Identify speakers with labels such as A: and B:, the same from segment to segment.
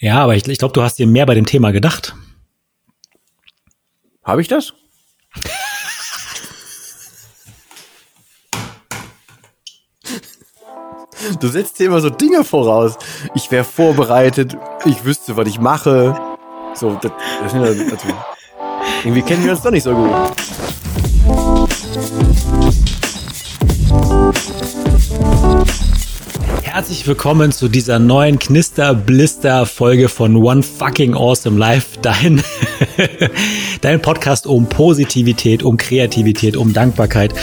A: Ja, aber ich, ich glaube, du hast dir mehr bei dem Thema gedacht.
B: Habe ich das? Du setzt dir immer so Dinge voraus. Ich wäre vorbereitet, ich wüsste, was ich mache. So, das, das, also, irgendwie kennen wir uns doch nicht so gut.
A: Herzlich willkommen zu dieser neuen Knister-Blister-Folge von One Fucking Awesome Life. Dein, dein Podcast um Positivität, um Kreativität, um Dankbarkeit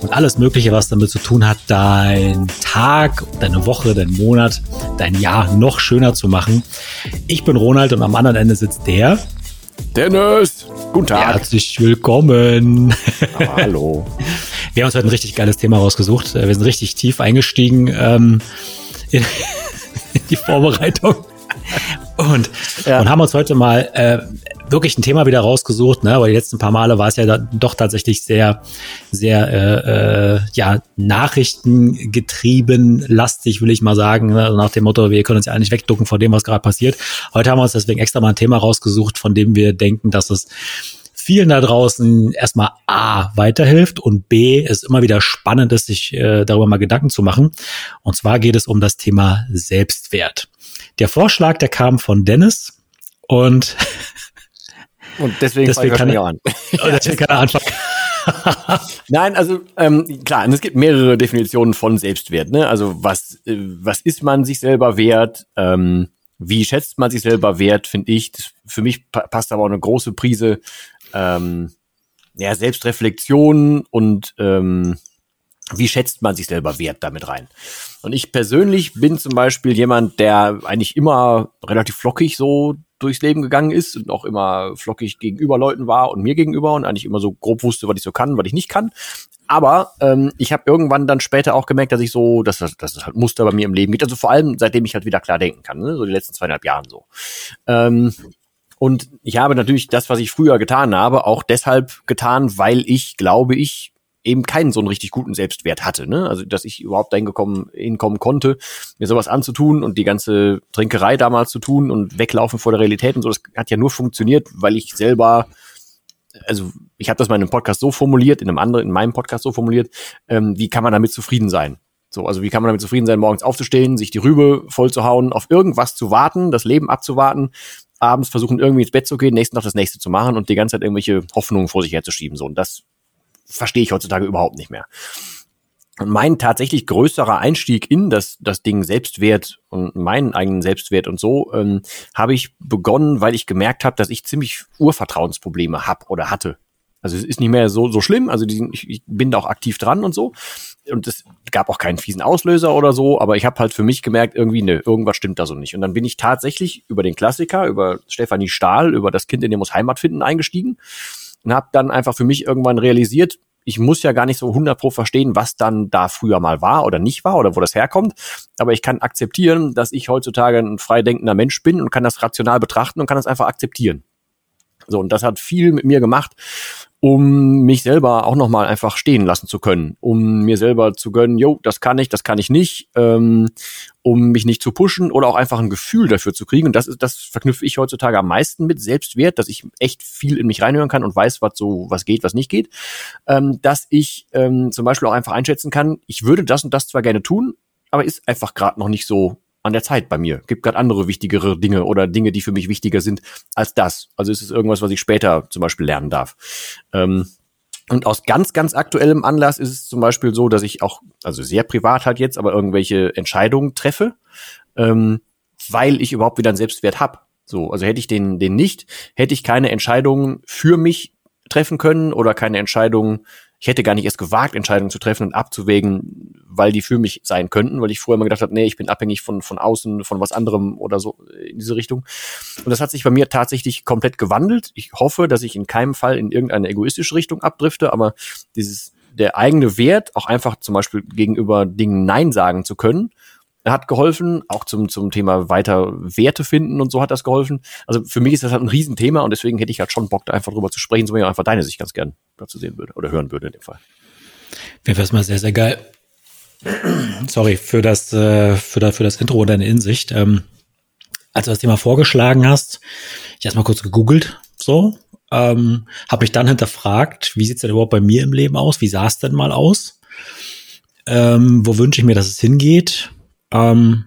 A: und alles Mögliche, was damit zu tun hat, dein Tag, deine Woche, dein Monat, dein Jahr noch schöner zu machen. Ich bin Ronald und am anderen Ende sitzt der
B: Dennis. Guten Tag.
A: Herzlich willkommen.
B: Hallo.
A: Wir haben uns heute ein richtig geiles Thema rausgesucht. Wir sind richtig tief eingestiegen ähm, in, in die Vorbereitung und, ja. und haben uns heute mal äh, wirklich ein Thema wieder rausgesucht, ne? weil die letzten paar Male war es ja da, doch tatsächlich sehr, sehr äh, äh, ja Nachrichtengetrieben, lastig, will ich mal sagen, ne? Also nach dem Motto, wir können uns ja eigentlich wegducken vor dem, was gerade passiert. Heute haben wir uns deswegen extra mal ein Thema rausgesucht, von dem wir denken, dass es vielen da draußen erstmal A weiterhilft und B es immer wieder spannend ist, sich äh, darüber mal Gedanken zu machen. Und zwar geht es um das Thema Selbstwert. Der Vorschlag, der kam von Dennis und
B: und deswegen,
A: deswegen kann
B: er an. deswegen kann er anfangen. Nein, also ähm, klar, es gibt mehrere Definitionen von Selbstwert. Ne? Also was äh, was ist man sich selber wert? Ähm, wie schätzt man sich selber wert? Finde ich. Das, für mich pa passt aber auch eine große Prise ähm, ja, Selbstreflexion und ähm, wie schätzt man sich selber wert damit rein? Und ich persönlich bin zum Beispiel jemand, der eigentlich immer relativ flockig so durchs Leben gegangen ist und auch immer flockig gegenüber Leuten war und mir gegenüber und eigentlich immer so grob wusste, was ich so kann, was ich nicht kann. Aber ähm, ich habe irgendwann dann später auch gemerkt, dass ich so, dass das, halt Muster bei mir im Leben geht. Also vor allem, seitdem ich halt wieder klar denken kann, ne? so die letzten zweieinhalb Jahren so. Ähm, und ich habe natürlich das, was ich früher getan habe, auch deshalb getan, weil ich, glaube ich, eben keinen so einen richtig guten Selbstwert hatte. Ne? Also, dass ich überhaupt dahin gekommen, hinkommen konnte, mir sowas anzutun und die ganze Trinkerei damals zu tun und weglaufen vor der Realität und so, das hat ja nur funktioniert, weil ich selber also ich habe das mal in einem Podcast so formuliert, in einem anderen, in meinem Podcast so formuliert, ähm, wie kann man damit zufrieden sein? So, also wie kann man damit zufrieden sein, morgens aufzustehen, sich die Rübe voll zu hauen, auf irgendwas zu warten, das Leben abzuwarten, abends versuchen irgendwie ins Bett zu gehen, nächsten Tag das nächste zu machen und die ganze Zeit irgendwelche Hoffnungen vor sich herzuschieben. So, und das verstehe ich heutzutage überhaupt nicht mehr. Und mein tatsächlich größerer Einstieg in das, das Ding Selbstwert und meinen eigenen Selbstwert und so ähm, habe ich begonnen, weil ich gemerkt habe, dass ich ziemlich Urvertrauensprobleme hab oder hatte. Also es ist nicht mehr so, so schlimm, also die, ich, ich bin da auch aktiv dran und so. Und es gab auch keinen fiesen Auslöser oder so, aber ich habe halt für mich gemerkt, irgendwie, ne, irgendwas stimmt da so nicht. Und dann bin ich tatsächlich über den Klassiker, über Stefanie Stahl, über das Kind in dem muss Heimat finden eingestiegen und habe dann einfach für mich irgendwann realisiert, ich muss ja gar nicht so 100 pro verstehen, was dann da früher mal war oder nicht war oder wo das herkommt. Aber ich kann akzeptieren, dass ich heutzutage ein freidenkender Mensch bin und kann das rational betrachten und kann das einfach akzeptieren. So, und das hat viel mit mir gemacht, um mich selber auch nochmal einfach stehen lassen zu können, um mir selber zu gönnen, jo, das kann ich, das kann ich nicht, ähm, um mich nicht zu pushen oder auch einfach ein Gefühl dafür zu kriegen. Und das ist, das verknüpfe ich heutzutage am meisten mit Selbstwert, dass ich echt viel in mich reinhören kann und weiß, was so, was geht, was nicht geht. Ähm, dass ich ähm, zum Beispiel auch einfach einschätzen kann, ich würde das und das zwar gerne tun, aber ist einfach gerade noch nicht so an der Zeit bei mir. Gibt gerade andere wichtigere Dinge oder Dinge, die für mich wichtiger sind als das. Also ist es irgendwas, was ich später zum Beispiel lernen darf. Ähm, und aus ganz, ganz aktuellem Anlass ist es zum Beispiel so, dass ich auch, also sehr privat halt jetzt, aber irgendwelche Entscheidungen treffe, ähm, weil ich überhaupt wieder einen Selbstwert hab. So, also hätte ich den, den nicht, hätte ich keine Entscheidungen für mich treffen können oder keine Entscheidungen ich hätte gar nicht erst gewagt, Entscheidungen zu treffen und abzuwägen, weil die für mich sein könnten, weil ich vorher immer gedacht habe, nee, ich bin abhängig von, von außen, von was anderem oder so in diese Richtung. Und das hat sich bei mir tatsächlich komplett gewandelt. Ich hoffe, dass ich in keinem Fall in irgendeine egoistische Richtung abdrifte, aber dieses, der eigene Wert, auch einfach zum Beispiel gegenüber Dingen Nein sagen zu können, hat geholfen, auch zum, zum Thema weiter Werte finden und so hat das geholfen. Also für mich ist das halt ein Riesenthema und deswegen hätte ich halt schon Bock, da einfach drüber zu sprechen, so ich einfach deine Sicht ganz gern dazu sehen würde oder hören würde in dem Fall.
A: Wäre erstmal sehr, sehr geil. Sorry für das, äh, für, das, für das Intro und deine Insicht. Ähm, als du das Thema vorgeschlagen hast, ich erstmal kurz gegoogelt, so, ähm, habe mich dann hinterfragt, wie sieht's denn überhaupt bei mir im Leben aus? Wie sah es denn mal aus? Ähm, wo wünsche ich mir, dass es hingeht? Ähm,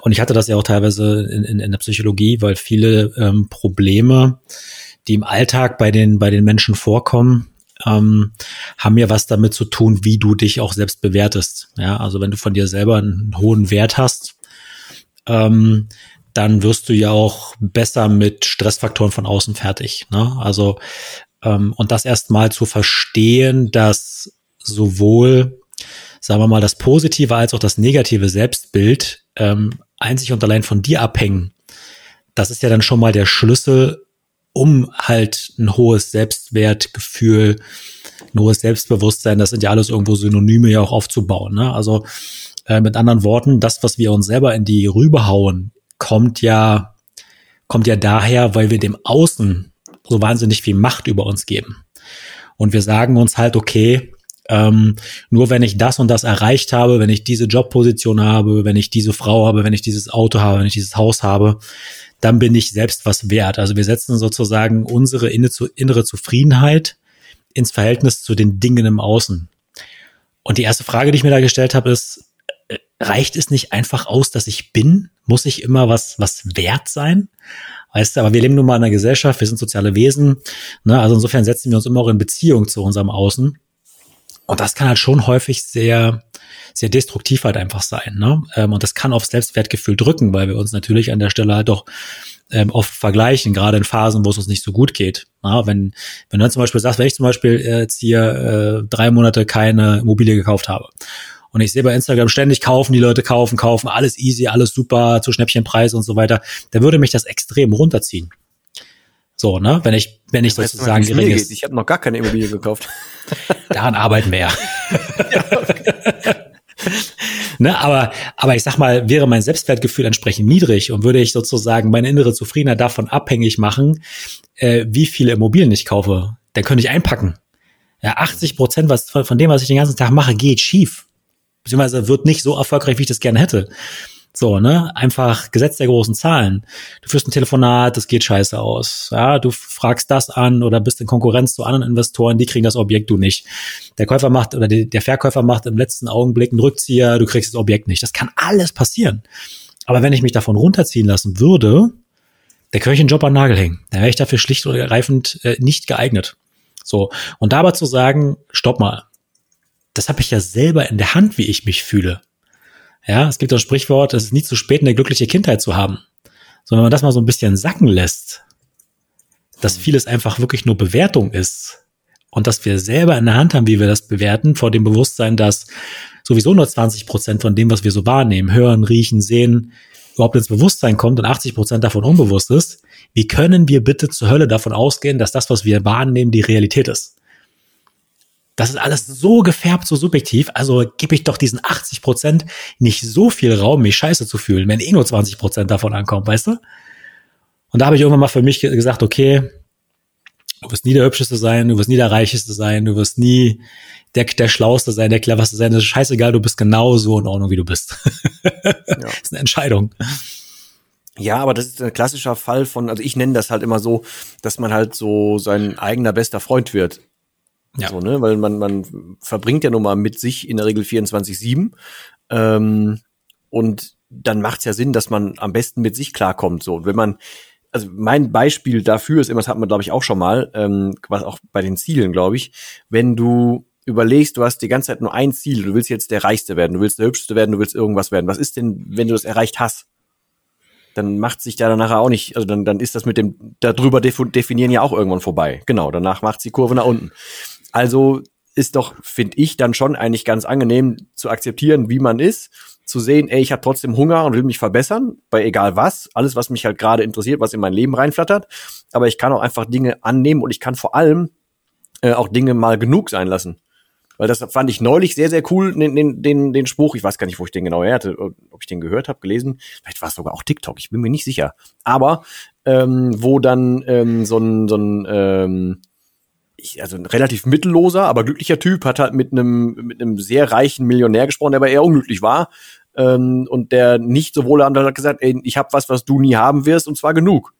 A: und ich hatte das ja auch teilweise in, in, in der Psychologie, weil viele ähm, Probleme, die im Alltag bei den, bei den Menschen vorkommen, ähm, haben ja was damit zu tun, wie du dich auch selbst bewertest. Ja, also wenn du von dir selber einen hohen Wert hast, ähm, dann wirst du ja auch besser mit Stressfaktoren von außen fertig. Ne? Also ähm, und das erstmal zu verstehen, dass sowohl, sagen wir mal, das positive als auch das negative Selbstbild ähm, einzig und allein von dir abhängen. Das ist ja dann schon mal der Schlüssel, um halt ein hohes Selbstwertgefühl, ein hohes Selbstbewusstsein, das sind ja alles irgendwo Synonyme ja auch aufzubauen. Ne? Also äh, mit anderen Worten, das, was wir uns selber in die Rübe hauen, kommt ja, kommt ja daher, weil wir dem Außen so wahnsinnig viel Macht über uns geben. Und wir sagen uns halt, okay, ähm, nur wenn ich das und das erreicht habe, wenn ich diese Jobposition habe, wenn ich diese Frau habe, wenn ich dieses Auto habe, wenn ich dieses Haus habe, dann bin ich selbst was wert. Also wir setzen sozusagen unsere innere Zufriedenheit ins Verhältnis zu den Dingen im Außen. Und die erste Frage, die ich mir da gestellt habe, ist, äh, reicht es nicht einfach aus, dass ich bin? Muss ich immer was, was wert sein? Weißt du, aber wir leben nun mal in einer Gesellschaft, wir sind soziale Wesen. Ne? Also insofern setzen wir uns immer auch in Beziehung zu unserem Außen. Und das kann halt schon häufig sehr, sehr destruktiv halt einfach sein. Ne? Ähm, und das kann aufs Selbstwertgefühl drücken, weil wir uns natürlich an der Stelle halt doch ähm, oft vergleichen, gerade in Phasen, wo es uns nicht so gut geht. Na, wenn, wenn du dann zum Beispiel sagst, wenn ich zum Beispiel jetzt hier äh, drei Monate keine Immobilie gekauft habe und ich sehe bei Instagram ständig kaufen, die Leute kaufen, kaufen, alles easy, alles super, zu Schnäppchenpreis und so weiter, dann würde mich das extrem runterziehen. So, ne? Wenn ich, wenn ich das sozusagen
B: gering ist. Ich habe noch gar keine Immobilie gekauft.
A: Daran arbeiten wir ja. ne, aber, aber ich sag mal, wäre mein Selbstwertgefühl entsprechend niedrig und würde ich sozusagen meine innere Zufriedenheit davon abhängig machen, äh, wie viele Immobilien ich kaufe, dann könnte ich einpacken. Ja, 80 Prozent was, von, von dem, was ich den ganzen Tag mache, geht schief. Beziehungsweise wird nicht so erfolgreich, wie ich das gerne hätte. So, ne? Einfach Gesetz der großen Zahlen. Du führst ein Telefonat, das geht scheiße aus. Ja, du fragst das an oder bist in Konkurrenz zu anderen Investoren, die kriegen das Objekt, du nicht. Der Käufer macht oder der Verkäufer macht im letzten Augenblick einen Rückzieher, du kriegst das Objekt nicht. Das kann alles passieren. Aber wenn ich mich davon runterziehen lassen würde, der könnte ich einen Job an den Nagel hängen. Da wäre ich dafür schlicht und ergreifend äh, nicht geeignet. So. Und dabei zu sagen, stopp mal. Das habe ich ja selber in der Hand, wie ich mich fühle. Ja, es gibt das Sprichwort, es ist nie zu spät, eine glückliche Kindheit zu haben. So, wenn man das mal so ein bisschen sacken lässt, dass mhm. vieles einfach wirklich nur Bewertung ist und dass wir selber in der Hand haben, wie wir das bewerten, vor dem Bewusstsein, dass sowieso nur 20 Prozent von dem, was wir so wahrnehmen, hören, riechen, sehen, überhaupt ins Bewusstsein kommt und 80 Prozent davon unbewusst ist, wie können wir bitte zur Hölle davon ausgehen, dass das, was wir wahrnehmen, die Realität ist? Das ist alles so gefärbt, so subjektiv. Also gebe ich doch diesen 80 Prozent nicht so viel Raum, mich scheiße zu fühlen, wenn eh nur 20 Prozent davon ankommt, weißt du? Und da habe ich irgendwann mal für mich gesagt, okay, du wirst nie der Hübscheste sein, du wirst nie der Reicheste sein, du wirst nie der, der Schlauste sein, der Cleverste sein. Das ist scheißegal, du bist genauso in Ordnung, wie du bist. ja. Das ist eine Entscheidung.
B: Ja, aber das ist ein klassischer Fall von, also ich nenne das halt immer so, dass man halt so sein eigener bester Freund wird. Ja. So, ne? Weil man, man verbringt ja nun mal mit sich in der Regel 24-7. Ähm, und dann macht es ja Sinn, dass man am besten mit sich klarkommt. So, wenn man, also mein Beispiel dafür ist immer, das hat man, glaube ich, auch schon mal, ähm, was auch bei den Zielen, glaube ich, wenn du überlegst, du hast die ganze Zeit nur ein Ziel, du willst jetzt der Reichste werden, du willst der Hübschste werden, du willst irgendwas werden. Was ist denn, wenn du das erreicht hast? Dann macht sich da danach auch nicht, also dann, dann ist das mit dem darüber definieren ja auch irgendwann vorbei. Genau, danach macht die Kurve nach unten. Also ist doch, finde ich, dann schon eigentlich ganz angenehm zu akzeptieren, wie man ist, zu sehen, ey, ich habe trotzdem Hunger und will mich verbessern, bei egal was, alles, was mich halt gerade interessiert, was in mein Leben reinflattert. Aber ich kann auch einfach Dinge annehmen und ich kann vor allem äh, auch Dinge mal genug sein lassen. Weil das fand ich neulich sehr, sehr cool, den, den, den, den Spruch. Ich weiß gar nicht, wo ich den genau her hatte, ob ich den gehört habe, gelesen. Vielleicht war es sogar auch TikTok, ich bin mir nicht sicher. Aber ähm, wo dann ähm, so ein, so ein ähm, ich, also ein relativ mittelloser, aber glücklicher Typ, hat halt mit einem mit einem sehr reichen Millionär gesprochen, der aber eher unglücklich war. ähm, und der nicht so wohlhabende hat gesagt, ey, ich habe was, was du nie haben wirst und zwar genug.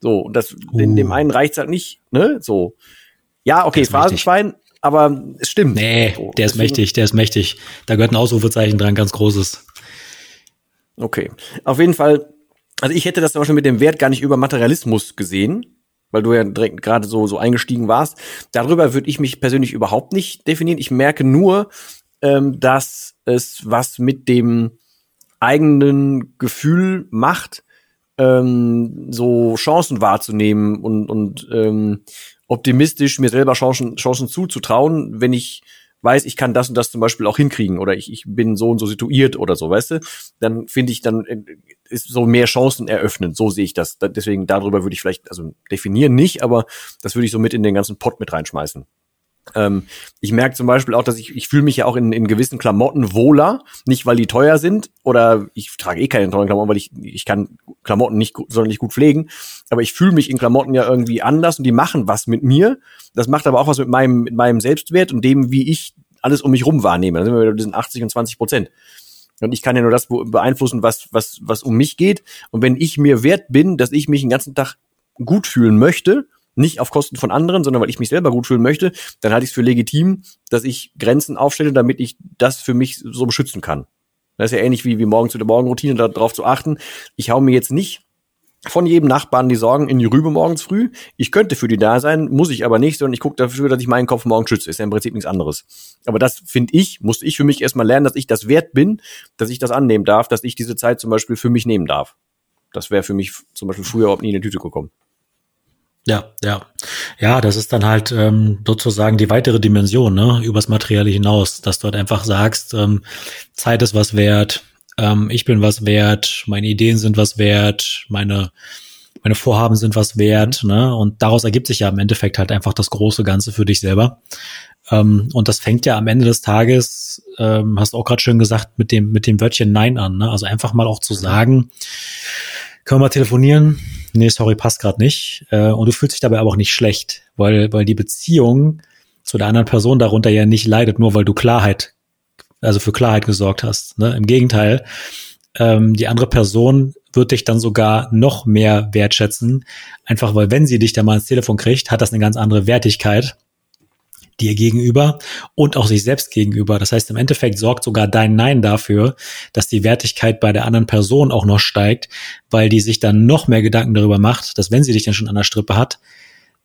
B: So, und das, uh. in dem einen reicht's halt nicht, ne? So. Ja, okay, Phrasenschwein, aber es stimmt.
A: Nee, so, der ist mächtig, der ist mächtig. Da gehört ein Ausrufezeichen dran, ganz großes.
B: Okay. Auf jeden Fall, also ich hätte das zum Beispiel mit dem Wert gar nicht über Materialismus gesehen, weil du ja direkt gerade so, so eingestiegen warst. Darüber würde ich mich persönlich überhaupt nicht definieren. Ich merke nur, ähm, dass es was mit dem eigenen Gefühl macht, ähm, so Chancen wahrzunehmen und, und ähm, optimistisch mir selber Chancen, Chancen zuzutrauen, wenn ich weiß, ich kann das und das zum Beispiel auch hinkriegen oder ich, ich bin so und so situiert oder so, weißt du, dann finde ich, dann äh, ist so mehr Chancen eröffnen. So sehe ich das. Deswegen darüber würde ich vielleicht, also definieren nicht, aber das würde ich so mit in den ganzen Pot mit reinschmeißen. Ähm, ich merke zum Beispiel auch, dass ich, ich fühle mich ja auch in, in gewissen Klamotten wohler, nicht weil die teuer sind oder ich trage eh keine teuren Klamotten, weil ich, ich kann Klamotten nicht, sondern nicht gut pflegen, aber ich fühle mich in Klamotten ja irgendwie anders und die machen was mit mir. Das macht aber auch was mit meinem, mit meinem Selbstwert und dem, wie ich alles um mich rum wahrnehme. Da sind wir wieder diesen 80 und 20 Prozent. Und ich kann ja nur das beeinflussen, was, was, was um mich geht. Und wenn ich mir wert bin, dass ich mich den ganzen Tag gut fühlen möchte, nicht auf Kosten von anderen, sondern weil ich mich selber gut fühlen möchte, dann halte ich es für legitim, dass ich Grenzen aufstelle, damit ich das für mich so beschützen kann. Das ist ja ähnlich wie, wie morgen zu der Morgenroutine, darauf zu achten. Ich hau mir jetzt nicht von jedem Nachbarn die Sorgen in die Rübe morgens früh. Ich könnte für die da sein, muss ich aber nicht, sondern ich gucke dafür, dass ich meinen Kopf morgen schütze. Ist ja im Prinzip nichts anderes. Aber das finde ich, musste ich für mich erstmal lernen, dass ich das wert bin, dass ich das annehmen darf, dass ich diese Zeit zum Beispiel für mich nehmen darf. Das wäre für mich zum Beispiel früher überhaupt nie in die Tüte gekommen.
A: Ja, ja. Ja, das ist dann halt ähm, sozusagen die weitere Dimension, ne, übers Materielle hinaus, dass du halt einfach sagst, ähm, Zeit ist was wert, ähm, ich bin was wert, meine Ideen sind was wert, meine meine Vorhaben sind was wert, ne? Und daraus ergibt sich ja im Endeffekt halt einfach das große Ganze für dich selber. Ähm, und das fängt ja am Ende des Tages, ähm, hast du auch gerade schön gesagt, mit dem mit dem Wörtchen Nein an, ne? Also einfach mal auch zu sagen, können wir telefonieren? nee, sorry, passt gerade nicht. Äh, und du fühlst dich dabei aber auch nicht schlecht, weil, weil die Beziehung zu der anderen Person darunter ja nicht leidet, nur weil du Klarheit, also für Klarheit gesorgt hast. Ne? Im Gegenteil, ähm, die andere Person wird dich dann sogar noch mehr wertschätzen, einfach weil wenn sie dich da mal ins Telefon kriegt, hat das eine ganz andere Wertigkeit dir gegenüber und auch sich selbst gegenüber. Das heißt, im Endeffekt sorgt sogar dein Nein dafür, dass die Wertigkeit bei der anderen Person auch noch steigt, weil die sich dann noch mehr Gedanken darüber macht, dass wenn sie dich dann schon an der Strippe hat,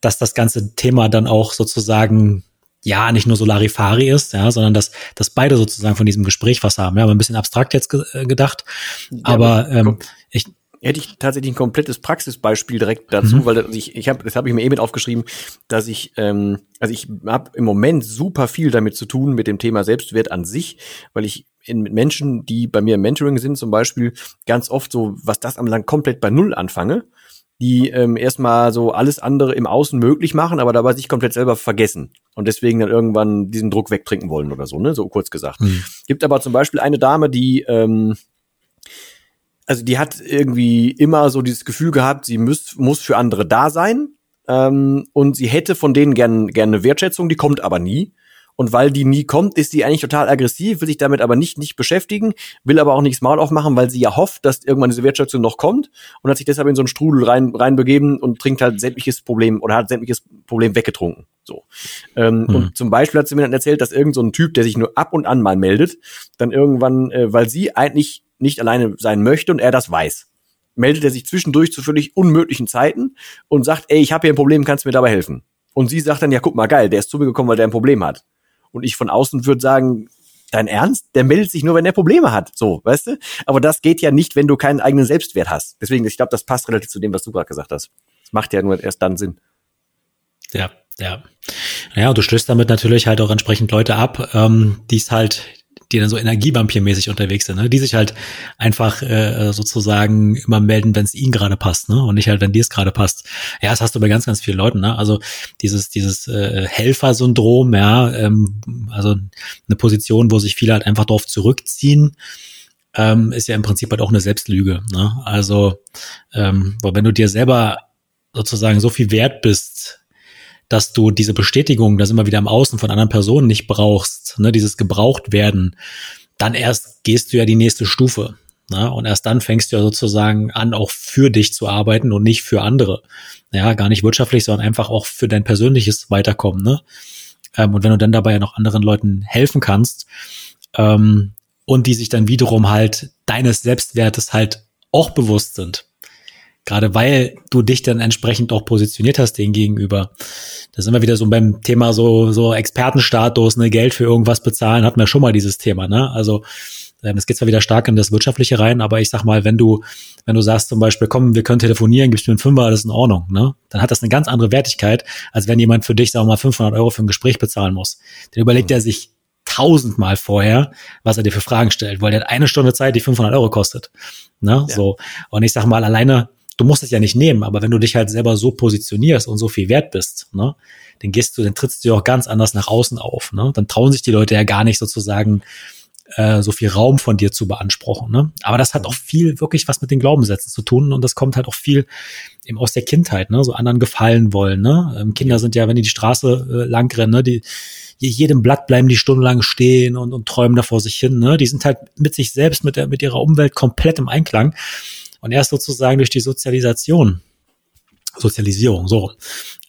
A: dass das ganze Thema dann auch sozusagen ja nicht nur so Larifari ist, ja, sondern dass, dass beide sozusagen von diesem Gespräch was haben. Ja, aber ein bisschen abstrakt jetzt ge äh, gedacht. Ja, aber ähm, ich,
B: hätte ich tatsächlich ein komplettes Praxisbeispiel direkt dazu, mhm. weil ich, ich habe, das habe ich mir eben aufgeschrieben, dass ich, ähm, also ich habe im Moment super viel damit zu tun mit dem Thema Selbstwert an sich, weil ich in, mit Menschen, die bei mir im Mentoring sind, zum Beispiel ganz oft so, was das am lang komplett bei Null anfange, die ähm, erstmal so alles andere im Außen möglich machen, aber dabei sich komplett selber vergessen und deswegen dann irgendwann diesen Druck wegtrinken wollen oder so, ne, so kurz gesagt. Mhm. Gibt aber zum Beispiel eine Dame, die ähm, also die hat irgendwie immer so dieses Gefühl gehabt, sie muss, muss für andere da sein. Ähm, und sie hätte von denen gerne gern eine Wertschätzung, die kommt aber nie. Und weil die nie kommt, ist sie eigentlich total aggressiv, will sich damit aber nicht, nicht beschäftigen, will aber auch nichts Maul aufmachen, weil sie ja hofft, dass irgendwann diese Wertschätzung noch kommt und hat sich deshalb in so einen Strudel rein, reinbegeben und trinkt halt sämtliches Problem oder hat sämtliches Problem weggetrunken. So. Ähm, hm. Und zum Beispiel hat sie mir dann erzählt, dass irgend so ein Typ, der sich nur ab und an mal meldet, dann irgendwann, äh, weil sie eigentlich nicht alleine sein möchte und er das weiß. Meldet er sich zwischendurch zu völlig unmöglichen Zeiten und sagt, ey, ich habe hier ein Problem, kannst du mir dabei helfen? Und sie sagt dann, ja, guck mal, geil, der ist zu mir gekommen, weil der ein Problem hat. Und ich von außen würde sagen, dein Ernst? Der meldet sich nur, wenn er Probleme hat. So, weißt du? Aber das geht ja nicht, wenn du keinen eigenen Selbstwert hast. Deswegen, ich glaube, das passt relativ zu dem, was du gerade gesagt hast. Das macht ja nur erst dann Sinn.
A: Ja, ja. Naja, du stößt damit natürlich halt auch entsprechend Leute ab, ähm, die es halt, die dann so Energievampirmäßig unterwegs sind, ne? die sich halt einfach äh, sozusagen immer melden, wenn es ihnen gerade passt, ne? Und nicht halt, wenn dir es gerade passt. Ja, das hast du bei ganz, ganz vielen Leuten, ne? Also dieses, dieses äh, Helfersyndrom, ja, ähm, also eine Position, wo sich viele halt einfach darauf zurückziehen, ähm, ist ja im Prinzip halt auch eine Selbstlüge. Ne? Also, ähm, weil wenn du dir selber sozusagen so viel wert bist, dass du diese Bestätigung, das immer wieder im Außen von anderen Personen nicht brauchst, ne, dieses gebraucht werden, dann erst gehst du ja die nächste Stufe. Ne? Und erst dann fängst du ja sozusagen an, auch für dich zu arbeiten und nicht für andere. Ja, gar nicht wirtschaftlich, sondern einfach auch für dein persönliches Weiterkommen. Ne? Ähm, und wenn du dann dabei ja noch anderen Leuten helfen kannst ähm, und die sich dann wiederum halt deines Selbstwertes halt auch bewusst sind, gerade weil du dich dann entsprechend auch positioniert hast denen gegenüber. Da sind wir wieder so beim Thema so, so Expertenstatus, ne, Geld für irgendwas bezahlen, hatten wir schon mal dieses Thema, ne? Also, ähm, es geht zwar wieder stark in das Wirtschaftliche rein, aber ich sag mal, wenn du, wenn du sagst zum Beispiel, komm, wir können telefonieren, gibst mir einen Fünfer, das ist in Ordnung, ne? Dann hat das eine ganz andere Wertigkeit, als wenn jemand für dich, sagen wir mal, 500 Euro für ein Gespräch bezahlen muss. Dann überlegt mhm. er sich tausendmal vorher, was er dir für Fragen stellt, weil der hat eine Stunde Zeit, die 500 Euro kostet. Ne? Ja. So. Und ich sag mal, alleine du musst es ja nicht nehmen, aber wenn du dich halt selber so positionierst und so viel wert bist, ne, dann gehst du, dann trittst du auch ganz anders nach außen auf. Ne? Dann trauen sich die Leute ja gar nicht sozusagen äh, so viel Raum von dir zu beanspruchen. Ne? Aber das hat auch viel wirklich was mit den Glaubenssätzen zu tun und das kommt halt auch viel eben aus der Kindheit, ne? so anderen gefallen wollen. Ne? Ähm, Kinder sind ja, wenn die die Straße äh, lang rennen, ne? die jedem Blatt bleiben die stundenlang stehen und, und träumen da vor sich hin. Ne? Die sind halt mit sich selbst, mit, der, mit ihrer Umwelt komplett im Einklang. Und erst sozusagen durch die Sozialisation, Sozialisierung, so,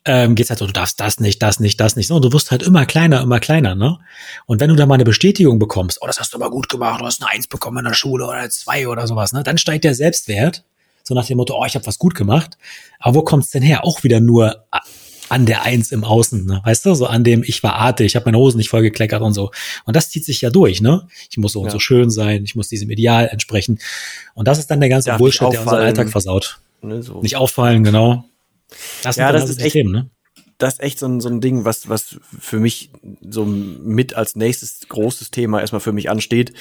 A: ähm, geht's halt so, du darfst das nicht, das nicht, das nicht. So, und du wirst halt immer kleiner, immer kleiner, ne? Und wenn du da mal eine Bestätigung bekommst, oh, das hast du aber gut gemacht, du hast eine Eins bekommen in der Schule oder eine Zwei oder sowas, ne? Dann steigt der Selbstwert, so nach dem Motto, oh, ich habe was gut gemacht. Aber wo kommt's denn her? Auch wieder nur an der Eins im Außen, ne? weißt du, so an dem ich war artig, ich habe meine Hosen nicht vollgekleckert und so. Und das zieht sich ja durch, ne? Ich muss so ja. und so schön sein, ich muss diesem Ideal entsprechen. Und das ist dann der ganze Darf Bullshit, der unseren Alltag versaut. Ne, so. Nicht auffallen, genau.
B: Das ja, das ist echt, Themen, ne? das ist echt so ein, so ein Ding, was, was für mich so mit als nächstes großes Thema erstmal für mich ansteht.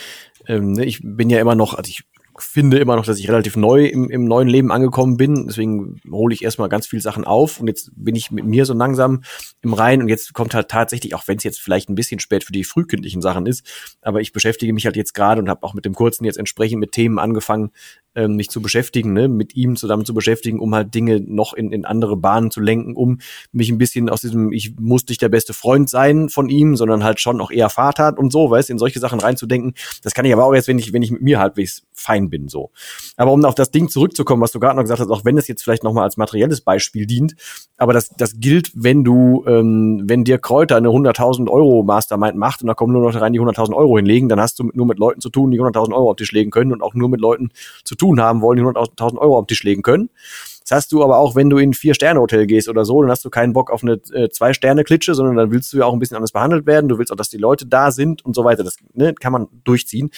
B: Ähm, ne, ich bin ja immer noch, also ich finde immer noch, dass ich relativ neu im, im neuen Leben angekommen bin. Deswegen hole ich erstmal ganz viel Sachen auf und jetzt bin ich mit mir so langsam im Rein und jetzt kommt halt tatsächlich, auch wenn es jetzt vielleicht ein bisschen spät für die frühkindlichen Sachen ist, aber ich beschäftige mich halt jetzt gerade und habe auch mit dem kurzen jetzt entsprechend mit Themen angefangen, ähm, mich zu beschäftigen, ne, mit ihm zusammen zu beschäftigen, um halt Dinge noch in, in andere Bahnen zu lenken, um mich ein bisschen aus diesem, ich muss nicht der beste Freund sein von ihm, sondern halt schon auch eher Vater und so, weißt, in solche Sachen reinzudenken. Das kann ich aber auch jetzt, wenn ich, wenn ich mit mir halbwegs fein bin, so. Aber um auf das Ding zurückzukommen, was du gerade noch gesagt hast, auch wenn es jetzt vielleicht nochmal als materielles Beispiel dient, aber das, das gilt, wenn du, ähm, wenn dir Kräuter eine 100.000 Euro Mastermind macht und da kommen nur noch rein, die 100.000 Euro hinlegen, dann hast du nur mit Leuten zu tun, die 100.000 Euro auf Tisch legen können und auch nur mit Leuten zu tun haben wollen, die 100.000 Euro auf den Tisch legen können. Das hast du aber auch, wenn du in ein Vier-Sterne-Hotel gehst oder so, dann hast du keinen Bock auf eine äh, Zwei-Sterne-Klitsche, sondern dann willst du ja auch ein bisschen anders behandelt werden. Du willst auch, dass die Leute da sind und so weiter. Das ne, kann man durchziehen.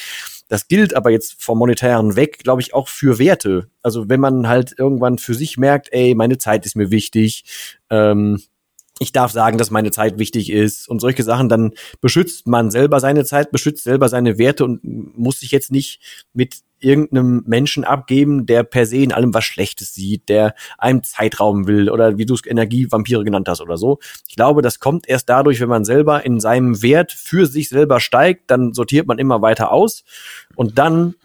B: Das gilt aber jetzt vom Monetären weg, glaube ich, auch für Werte. Also wenn man halt irgendwann für sich merkt, ey, meine Zeit ist mir wichtig, ähm, ich darf sagen, dass meine Zeit wichtig ist und solche Sachen, dann beschützt man selber seine Zeit, beschützt selber seine Werte und muss sich jetzt nicht mit irgendeinem Menschen abgeben, der per se in allem was Schlechtes sieht, der einem Zeitraum will oder wie du es Energievampire genannt hast oder so. Ich glaube, das kommt erst dadurch, wenn man selber in seinem Wert für sich selber steigt, dann sortiert man immer weiter aus und dann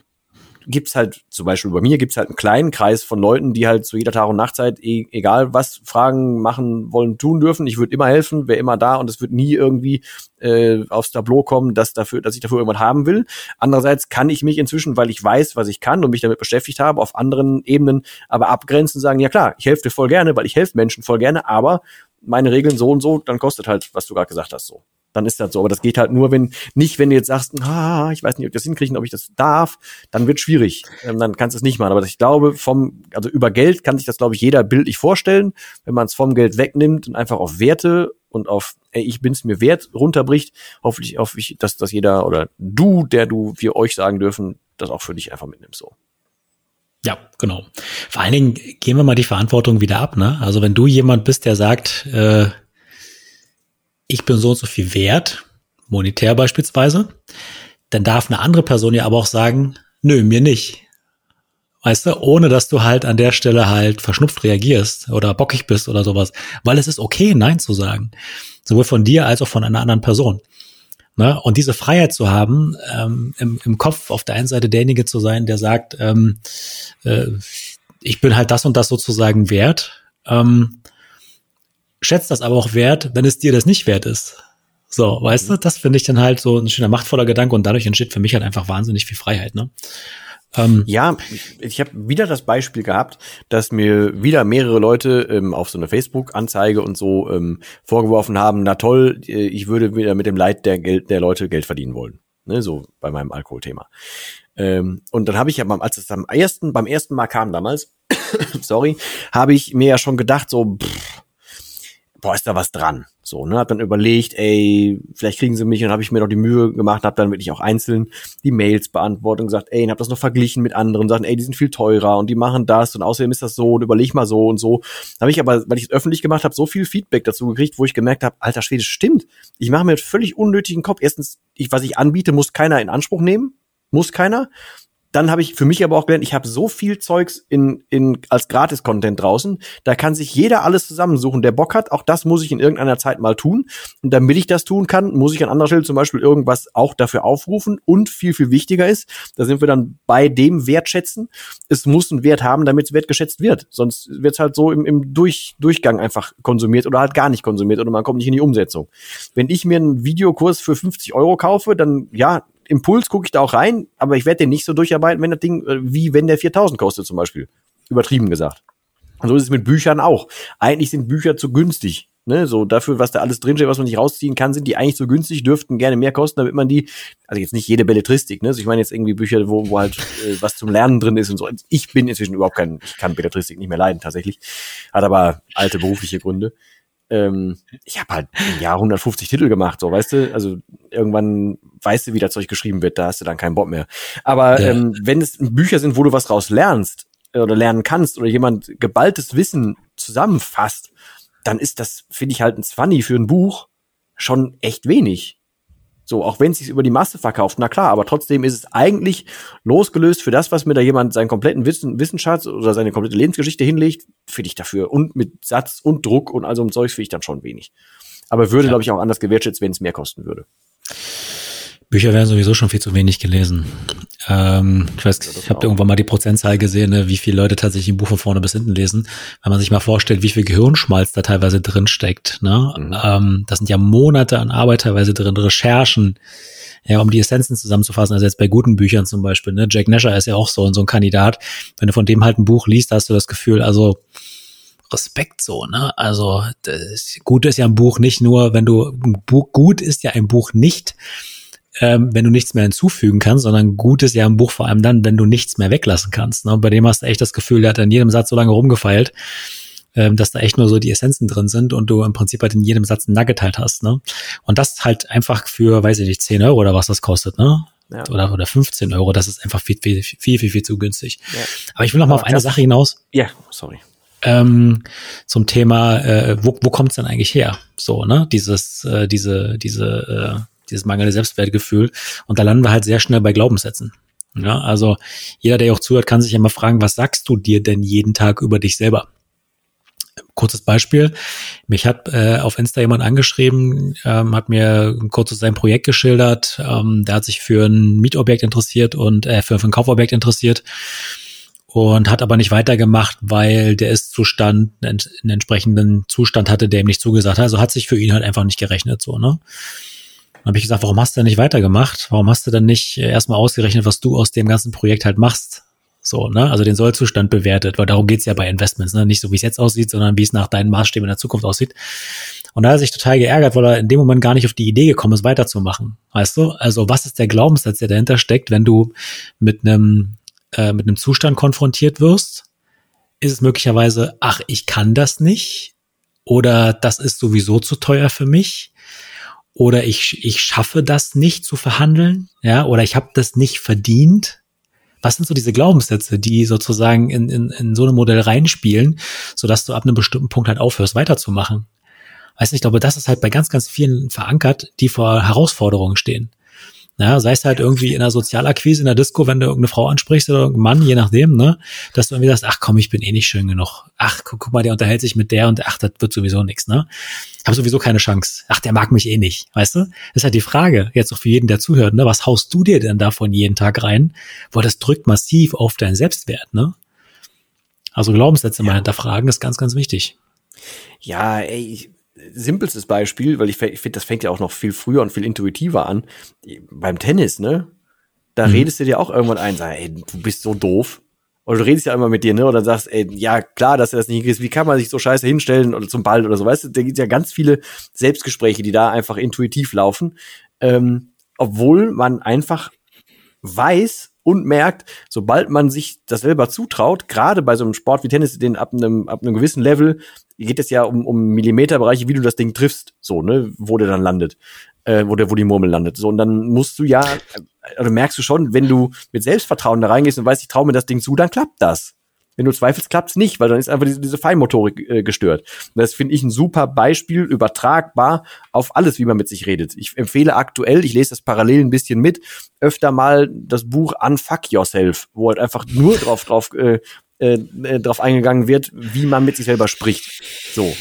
B: gibt's halt, zum Beispiel bei mir gibt's halt einen kleinen Kreis von Leuten, die halt zu jeder Tag- und Nachtzeit, e egal was Fragen machen wollen, tun dürfen. Ich würde immer helfen, wäre immer da und es wird nie irgendwie äh, aufs Tableau kommen, dass dafür, dass ich dafür irgendwas haben will. Andererseits kann ich mich inzwischen, weil ich weiß, was ich kann und mich damit beschäftigt habe, auf anderen Ebenen aber abgrenzen sagen, ja klar, ich helfe dir voll gerne, weil ich helfe Menschen voll gerne, aber meine Regeln so und so, dann kostet halt, was du gerade gesagt hast, so dann ist das so. Aber das geht halt nur, wenn, nicht wenn du jetzt sagst, ah, ich weiß nicht, ob ich das hinkriege, ob ich das darf, dann wird schwierig. Ähm, dann kannst du es nicht machen. Aber ich glaube, vom, also über Geld kann sich das, glaube ich, jeder bildlich vorstellen. Wenn man es vom Geld wegnimmt und einfach auf Werte und auf, ey, ich bin's mir wert, runterbricht, hoffentlich, hoffe ich, dass, dass jeder oder du, der du, wir euch sagen dürfen, das auch für dich einfach mitnimmst, so.
A: Ja, genau. Vor allen Dingen gehen wir mal die Verantwortung wieder ab, ne? Also wenn du jemand bist, der sagt, äh, ich bin so und so viel wert, monetär beispielsweise, dann darf eine andere Person ja aber auch sagen, nö, mir nicht. Weißt du, ohne dass du halt an der Stelle halt verschnupft reagierst oder bockig bist oder sowas. Weil es ist okay, Nein zu sagen. Sowohl von dir als auch von einer anderen Person. Ne? Und diese Freiheit zu haben, ähm, im, im Kopf auf der einen Seite derjenige zu sein, der sagt, ähm, äh, ich bin halt das und das sozusagen wert. Ähm, schätzt das aber auch wert, wenn es dir das nicht wert ist. So, weißt du, das finde ich dann halt so ein schöner machtvoller Gedanke und dadurch entsteht für mich halt einfach wahnsinnig viel Freiheit, ne?
B: Ähm, ja, ich, ich habe wieder das Beispiel gehabt, dass mir wieder mehrere Leute ähm, auf so eine Facebook-Anzeige und so ähm, vorgeworfen haben, na toll, äh, ich würde wieder mit dem Leid der, Geld, der Leute Geld verdienen wollen. Ne, so bei meinem Alkoholthema. Ähm, und dann habe ich ja, beim, als es am ersten, beim ersten Mal kam damals, sorry, habe ich mir ja schon gedacht, so, pff, boah, ist da was dran? So, ne, hab dann überlegt, ey, vielleicht kriegen sie mich und habe ich mir noch die Mühe gemacht, habe dann wirklich auch einzeln die Mails beantwortet und gesagt, ey, und hab das noch verglichen mit anderen, sagen, ey, die sind viel teurer und die machen das und außerdem ist das so und überleg mal so und so. Habe ich aber, weil ich es öffentlich gemacht habe, so viel Feedback dazu gekriegt, wo ich gemerkt habe, alter Schwede, stimmt. Ich mache mir völlig unnötigen Kopf. Erstens, ich, was ich anbiete, muss keiner in Anspruch nehmen, muss keiner dann habe ich für mich aber auch gelernt, ich habe so viel Zeugs in, in, als Gratis-Content draußen. Da kann sich jeder alles zusammensuchen, der Bock hat. Auch das muss ich in irgendeiner Zeit mal tun. Und damit ich das tun kann, muss ich an anderer Stelle zum Beispiel irgendwas auch dafür aufrufen. Und viel, viel wichtiger ist, da sind wir dann bei dem Wertschätzen. Es muss einen Wert haben, damit es wertgeschätzt wird. Sonst wird es halt so im, im Durch, Durchgang einfach konsumiert oder halt gar nicht konsumiert oder man kommt nicht in die Umsetzung. Wenn ich mir einen Videokurs für 50 Euro kaufe, dann ja, Impuls gucke ich da auch rein, aber ich werde den nicht so durcharbeiten, wenn das Ding, äh, wie wenn der 4000 kostet zum Beispiel. Übertrieben gesagt. Und so ist es mit Büchern auch. Eigentlich sind Bücher zu günstig. Ne, so dafür, was da alles drinsteht, was man nicht rausziehen kann, sind die eigentlich so günstig, dürften gerne mehr kosten, damit man die, also jetzt nicht jede Belletristik, ne, also ich meine jetzt irgendwie Bücher, wo, wo halt äh, was zum Lernen drin ist und so. Ich bin inzwischen überhaupt kein, ich kann Belletristik nicht mehr leiden tatsächlich, hat aber alte berufliche Gründe ähm, ich habe halt im Jahr 150 Titel gemacht, so weißt du, also irgendwann weißt du, wie das Zeug geschrieben wird, da hast du dann keinen Bock mehr. Aber ja. ähm, wenn es Bücher sind, wo du was raus lernst äh, oder lernen kannst oder jemand geballtes Wissen zusammenfasst, dann ist das, finde ich halt ein Zwanni für ein Buch schon echt wenig. So, auch wenn es sich über die Masse verkauft, na klar, aber trotzdem ist es eigentlich losgelöst für das, was mir da jemand seinen kompletten Wissen, Wissensschatz oder seine komplette Lebensgeschichte hinlegt, finde ich dafür. Und mit Satz und Druck und also um Zeugs finde ich dann schon wenig. Aber würde, ja. glaube ich, auch anders gewertschätzt, wenn es mehr kosten würde.
A: Bücher werden sowieso schon viel zu wenig gelesen. Ähm, ich weiß, ich habe irgendwann mal die Prozentzahl gesehen, ne, wie viele Leute tatsächlich ein Buch von vorne bis hinten lesen. Wenn man sich mal vorstellt, wie viel Gehirnschmalz da teilweise drin steckt. Ne? Mhm. Ähm, das sind ja Monate an Arbeit teilweise drin, Recherchen, ja, um die Essenzen zusammenzufassen. Also jetzt bei guten Büchern zum Beispiel. Ne? Jack Nasher ist ja auch so, so ein Kandidat. Wenn du von dem halt ein Buch liest, hast du das Gefühl, also Respekt so, ne? Also das, gut ist ja ein Buch nicht nur, wenn du Buch, gut ist ja ein Buch nicht, ähm, wenn du nichts mehr hinzufügen kannst, sondern gut ist ja ein Buch vor allem dann, wenn du nichts mehr weglassen kannst. Ne? bei dem hast du echt das Gefühl, der hat in jedem Satz so lange rumgefeilt, ähm, dass da echt nur so die Essenzen drin sind und du im Prinzip halt in jedem Satz ein Nugget halt hast. Ne? Und das halt einfach für, weiß ich nicht, 10 Euro oder was das kostet, ne? Ja. Oder, oder 15 Euro, das ist einfach viel, viel, viel, viel, viel zu günstig. Ja. Aber ich will noch mal auf eine Sache hinaus.
B: Ja, sorry.
A: Ähm, zum Thema, äh, wo, wo kommt es denn eigentlich her? So, ne? Dieses, äh, diese, diese äh, dieses mangelnde Selbstwertgefühl. Und da landen wir halt sehr schnell bei Glaubenssätzen. Ja, also jeder, der auch zuhört, kann sich immer fragen, was sagst du dir denn jeden Tag über dich selber? Kurzes Beispiel. Mich hat äh, auf Insta jemand angeschrieben, ähm, hat mir kurz sein Projekt geschildert. Ähm, der hat sich für ein Mietobjekt interessiert und äh, für, für ein Kaufobjekt interessiert und hat aber nicht weitergemacht, weil der Ist-Zustand einen entsprechenden Zustand hatte, der ihm nicht zugesagt hat. Also hat sich für ihn halt einfach nicht gerechnet so, ne? Dann habe ich gesagt, warum hast du denn nicht weitergemacht? Warum hast du dann nicht erstmal ausgerechnet, was du aus dem ganzen Projekt halt machst? So, ne? Also den Sollzustand bewertet, weil darum geht's ja bei Investments, ne? Nicht so, wie es jetzt aussieht, sondern wie es nach deinen Maßstäben in der Zukunft aussieht. Und da hat er sich total geärgert, weil er in dem Moment gar nicht auf die Idee gekommen ist, weiterzumachen. Weißt du? Also, was ist der Glaubenssatz, der dahinter steckt, wenn du mit einem, äh, mit einem Zustand konfrontiert wirst? Ist es möglicherweise, ach, ich kann das nicht? Oder das ist sowieso zu teuer für mich? Oder ich, ich schaffe das nicht zu verhandeln, ja, oder ich habe das nicht verdient. Was sind so diese Glaubenssätze, die sozusagen in, in, in so ein Modell reinspielen, sodass du ab einem bestimmten Punkt halt aufhörst, weiterzumachen? Weißt du, ich glaube, das ist halt bei ganz, ganz vielen verankert, die vor Herausforderungen stehen. Ja, sei es halt irgendwie in der Sozialakquise, in der Disco, wenn du irgendeine Frau ansprichst oder irgendeinen Mann, je nachdem, ne, dass du irgendwie sagst, ach komm, ich bin eh nicht schön genug. Ach, guck, guck mal, der unterhält sich mit der und ach, das wird sowieso nichts, ne? Ich habe sowieso keine Chance. Ach, der mag mich eh nicht, weißt du? Das ist halt die Frage, jetzt auch für jeden, der zuhört, ne? Was haust du dir denn davon jeden Tag rein? Weil das drückt massiv auf deinen Selbstwert, ne? Also Glaubenssätze ja. mal hinterfragen ist ganz, ganz wichtig.
B: Ja, ey, simpelstes Beispiel, weil ich, ich finde, das fängt ja auch noch viel früher und viel intuitiver an. Beim Tennis, ne? Da mhm. redest du dir auch irgendwann ein, sag, ey, du bist so doof. Oder du redest ja immer mit dir, ne? Oder sagst, ey, ja, klar, dass er das nicht hinkriegt. Wie kann man sich so scheiße hinstellen oder zum Ball oder so? Weißt du, da gibt ja ganz viele Selbstgespräche, die da einfach intuitiv laufen. Ähm, obwohl man einfach weiß und merkt, sobald man sich das selber zutraut, gerade bei so einem Sport wie Tennis, den ab einem, ab einem gewissen Level geht es ja um, um Millimeterbereiche, wie du das Ding triffst, so, ne, wo der dann landet, äh, wo der, wo die Murmel landet. So, und dann musst du ja, also merkst du schon, wenn du mit Selbstvertrauen da reingehst und weißt, ich traue mir das Ding zu, dann klappt das. Wenn du zweifelst, klappt's nicht, weil dann ist einfach diese, diese Feinmotorik äh, gestört. Und das finde ich ein super Beispiel, übertragbar auf alles, wie man mit sich redet. Ich empfehle aktuell, ich lese das parallel ein bisschen mit, öfter mal das Buch Unfuck Yourself, wo halt einfach nur drauf, drauf, äh, äh, drauf eingegangen wird, wie man mit sich selber spricht. So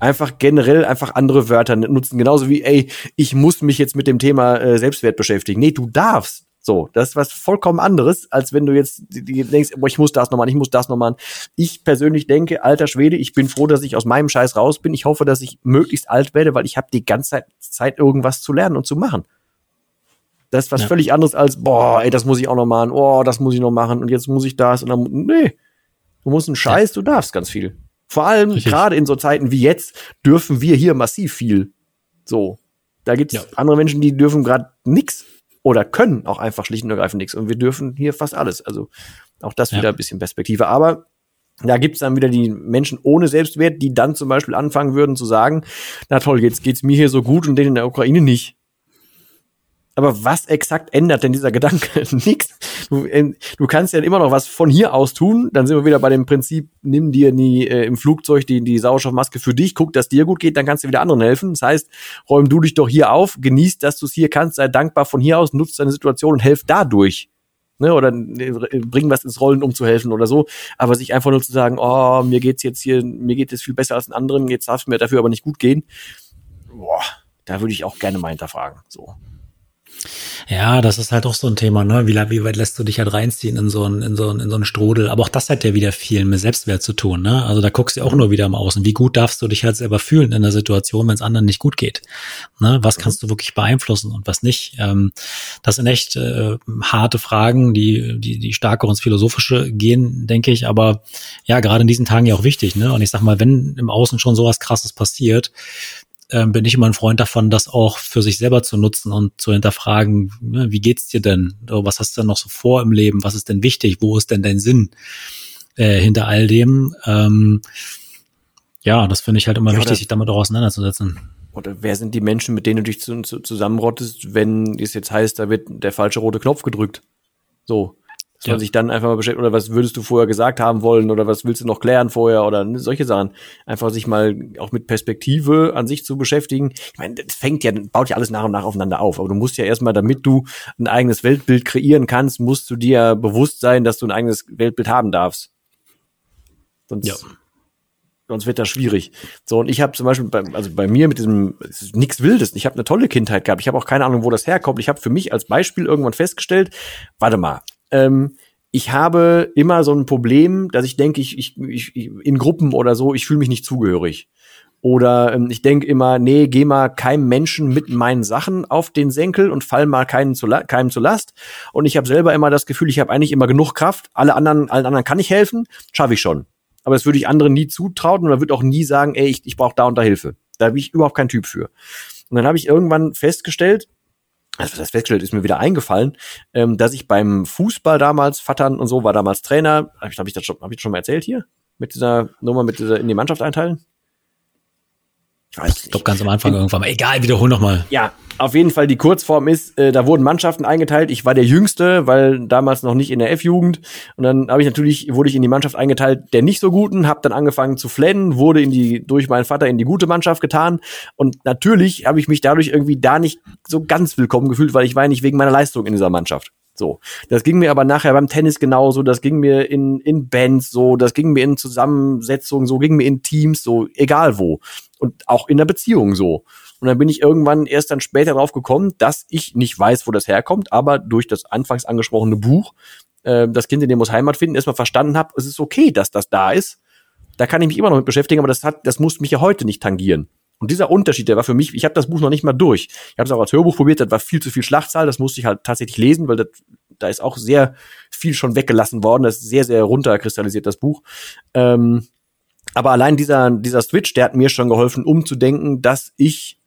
B: einfach generell einfach andere Wörter nutzen. Genauso wie, ey, ich muss mich jetzt mit dem Thema äh, Selbstwert beschäftigen. Nee, du darfst. So, das ist was vollkommen anderes, als wenn du jetzt denkst, boah, ich muss das nochmal, ich muss das nochmal. Ich persönlich denke, alter Schwede, ich bin froh, dass ich aus meinem Scheiß raus bin. Ich hoffe, dass ich möglichst alt werde, weil ich habe die ganze Zeit, Zeit, irgendwas zu lernen und zu machen. Das ist was ja. völlig anderes als, boah, ey, das muss ich auch noch machen, oh, das muss ich noch machen und jetzt muss ich das und dann, nee. Du musst einen Scheiß, du darfst ganz viel. Vor allem gerade in so Zeiten wie jetzt dürfen wir hier massiv viel. So. Da gibt's ja. andere Menschen, die dürfen gerade nix oder können auch einfach schlicht und ergreifend nichts. Und wir dürfen hier fast alles. Also auch das ja. wieder ein bisschen Perspektive. Aber da gibt's dann wieder die Menschen ohne Selbstwert, die dann zum Beispiel anfangen würden zu sagen, na toll, jetzt geht's mir hier so gut und denen in der Ukraine nicht. Aber was exakt ändert denn dieser Gedanke? Nix. Du, äh, du kannst ja immer noch was von hier aus tun. Dann sind wir wieder bei dem Prinzip, nimm dir nie äh, im Flugzeug die, die Sauerstoffmaske für dich, guck, dass dir gut geht, dann kannst du wieder anderen helfen. Das heißt, räum du dich doch hier auf, genieß, dass du es hier kannst, sei dankbar von hier aus, nutzt deine Situation und helf dadurch. Ne, oder äh, bring was ins Rollen, um zu helfen oder so. Aber sich einfach nur zu sagen, oh, mir geht's jetzt hier, mir geht es viel besser als den anderen, jetzt darf es mir dafür aber nicht gut gehen. Boah, da würde ich auch gerne mal hinterfragen. So.
A: Ja, das ist halt auch so ein Thema, ne? Wie, wie weit lässt du dich halt reinziehen in so einen, in so einen, in so einen Strudel? Aber auch das hat ja wieder viel mit Selbstwert zu tun, ne? Also da guckst du auch nur wieder im Außen. Wie gut darfst du dich halt selber fühlen in der Situation, wenn es anderen nicht gut geht? Ne? Was kannst du wirklich beeinflussen und was nicht? Ähm, das sind echt äh, harte Fragen, die, die, die stärker ins Philosophische gehen, denke ich. Aber ja, gerade in diesen Tagen ja auch wichtig, ne? Und ich sag mal, wenn im Außen schon sowas krasses passiert, äh, bin ich immer ein Freund davon, das auch für sich selber zu nutzen und zu hinterfragen, ne, wie geht's dir denn? Was hast du denn noch so vor im Leben? Was ist denn wichtig? Wo ist denn dein Sinn äh, hinter all dem? Ähm, ja, das finde ich halt immer ja, wichtig, sich damit auch auseinanderzusetzen.
B: Oder wer sind die Menschen, mit denen du dich zu, zu, zusammenrottest, wenn es jetzt heißt, da wird der falsche rote Knopf gedrückt? So. Dass ja. man sich dann einfach mal beschäftigt, oder was würdest du vorher gesagt haben wollen, oder was willst du noch klären vorher, oder ne, solche Sachen. Einfach sich mal auch mit Perspektive an sich zu beschäftigen. Ich meine, das fängt ja, baut ja alles nach und nach aufeinander auf. Aber du musst ja erstmal, damit du ein eigenes Weltbild kreieren kannst, musst du dir bewusst sein, dass du ein eigenes Weltbild haben darfst. Sonst, ja. sonst wird das schwierig. So, und ich habe zum Beispiel, bei, also bei mir mit diesem, es ist nichts Wildes. Ich habe eine tolle Kindheit gehabt. Ich habe auch keine Ahnung, wo das herkommt. Ich habe für mich als Beispiel irgendwann festgestellt, warte mal, ähm, ich habe immer so ein Problem, dass ich denke, ich, ich, ich in Gruppen oder so, ich fühle mich nicht zugehörig. Oder ähm, ich denke immer, nee, geh mal keinem Menschen mit meinen Sachen auf den Senkel und fall mal keinen zu keinem zu Last. Und ich habe selber immer das Gefühl, ich habe eigentlich immer genug Kraft. Alle anderen, allen anderen kann ich helfen, schaffe ich schon. Aber das würde ich anderen nie zutrauen und man würde auch nie sagen, ey, ich, ich brauche da und da Hilfe. Da bin ich überhaupt kein Typ für. Und dann habe ich irgendwann festgestellt, also das festgestellt ist mir wieder eingefallen, ähm, dass ich beim Fußball damals, Vattern und so, war damals Trainer, habe ich, hab ich das schon, hab ich das schon mal erzählt hier? Mit dieser Nummer, mit dieser in die Mannschaft einteilen?
A: Ich weiß Ich glaube ganz am Anfang irgendwann. Egal, wiederhol nochmal.
B: Ja, auf jeden Fall die Kurzform ist, äh, da wurden Mannschaften eingeteilt. Ich war der Jüngste, weil damals noch nicht in der F-Jugend. Und dann habe ich natürlich, wurde ich in die Mannschaft eingeteilt, der nicht so guten, habe dann angefangen zu flennen, wurde in die, durch meinen Vater in die gute Mannschaft getan. Und natürlich habe ich mich dadurch irgendwie da nicht so ganz willkommen gefühlt, weil ich war ja nicht wegen meiner Leistung in dieser Mannschaft. So. Das ging mir aber nachher beim Tennis genauso, das ging mir in, in Bands so, das ging mir in Zusammensetzungen so, ging mir in Teams so, egal wo und auch in der Beziehung so. Und dann bin ich irgendwann erst dann später drauf gekommen, dass ich nicht weiß, wo das herkommt, aber durch das anfangs angesprochene Buch, äh, das Kind in dem muss Heimat finden, erstmal verstanden habe, es ist okay, dass das da ist. Da kann ich mich immer noch mit beschäftigen, aber das hat, das muss mich ja heute nicht tangieren. Und dieser Unterschied, der war für mich, ich habe das Buch noch nicht mal durch. Ich habe es auch als Hörbuch probiert, das war viel zu viel Schlachtzahl, das musste ich halt tatsächlich lesen, weil das, da ist auch sehr viel schon weggelassen worden. Das ist sehr, sehr runterkristallisiert, das Buch. Ähm, aber allein dieser, dieser Switch, der hat mir schon geholfen, umzudenken, dass ich,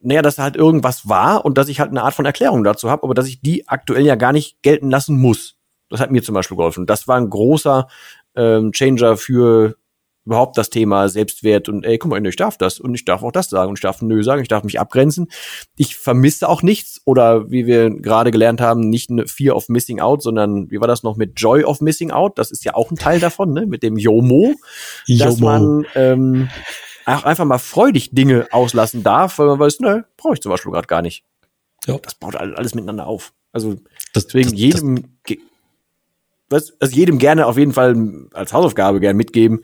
B: naja, dass halt irgendwas war und dass ich halt eine Art von Erklärung dazu habe, aber dass ich die aktuell ja gar nicht gelten lassen muss. Das hat mir zum Beispiel geholfen. Das war ein großer ähm, Changer für überhaupt das Thema Selbstwert und ey, guck mal, ich darf das und ich darf auch das sagen und ich darf nö sagen, ich darf mich abgrenzen. Ich vermisse auch nichts oder wie wir gerade gelernt haben, nicht eine Fear of Missing Out, sondern wie war das noch mit Joy of Missing Out? Das ist ja auch ein Teil davon, ne? Mit dem Yomo, Yomo. dass man ähm, auch einfach mal freudig Dinge auslassen darf, weil man weiß, nö, brauche ich zum Beispiel gerade gar nicht. Ja. Das baut alles miteinander auf. Also das, deswegen das, jedem was, also jedem gerne auf jeden Fall als Hausaufgabe gerne mitgeben,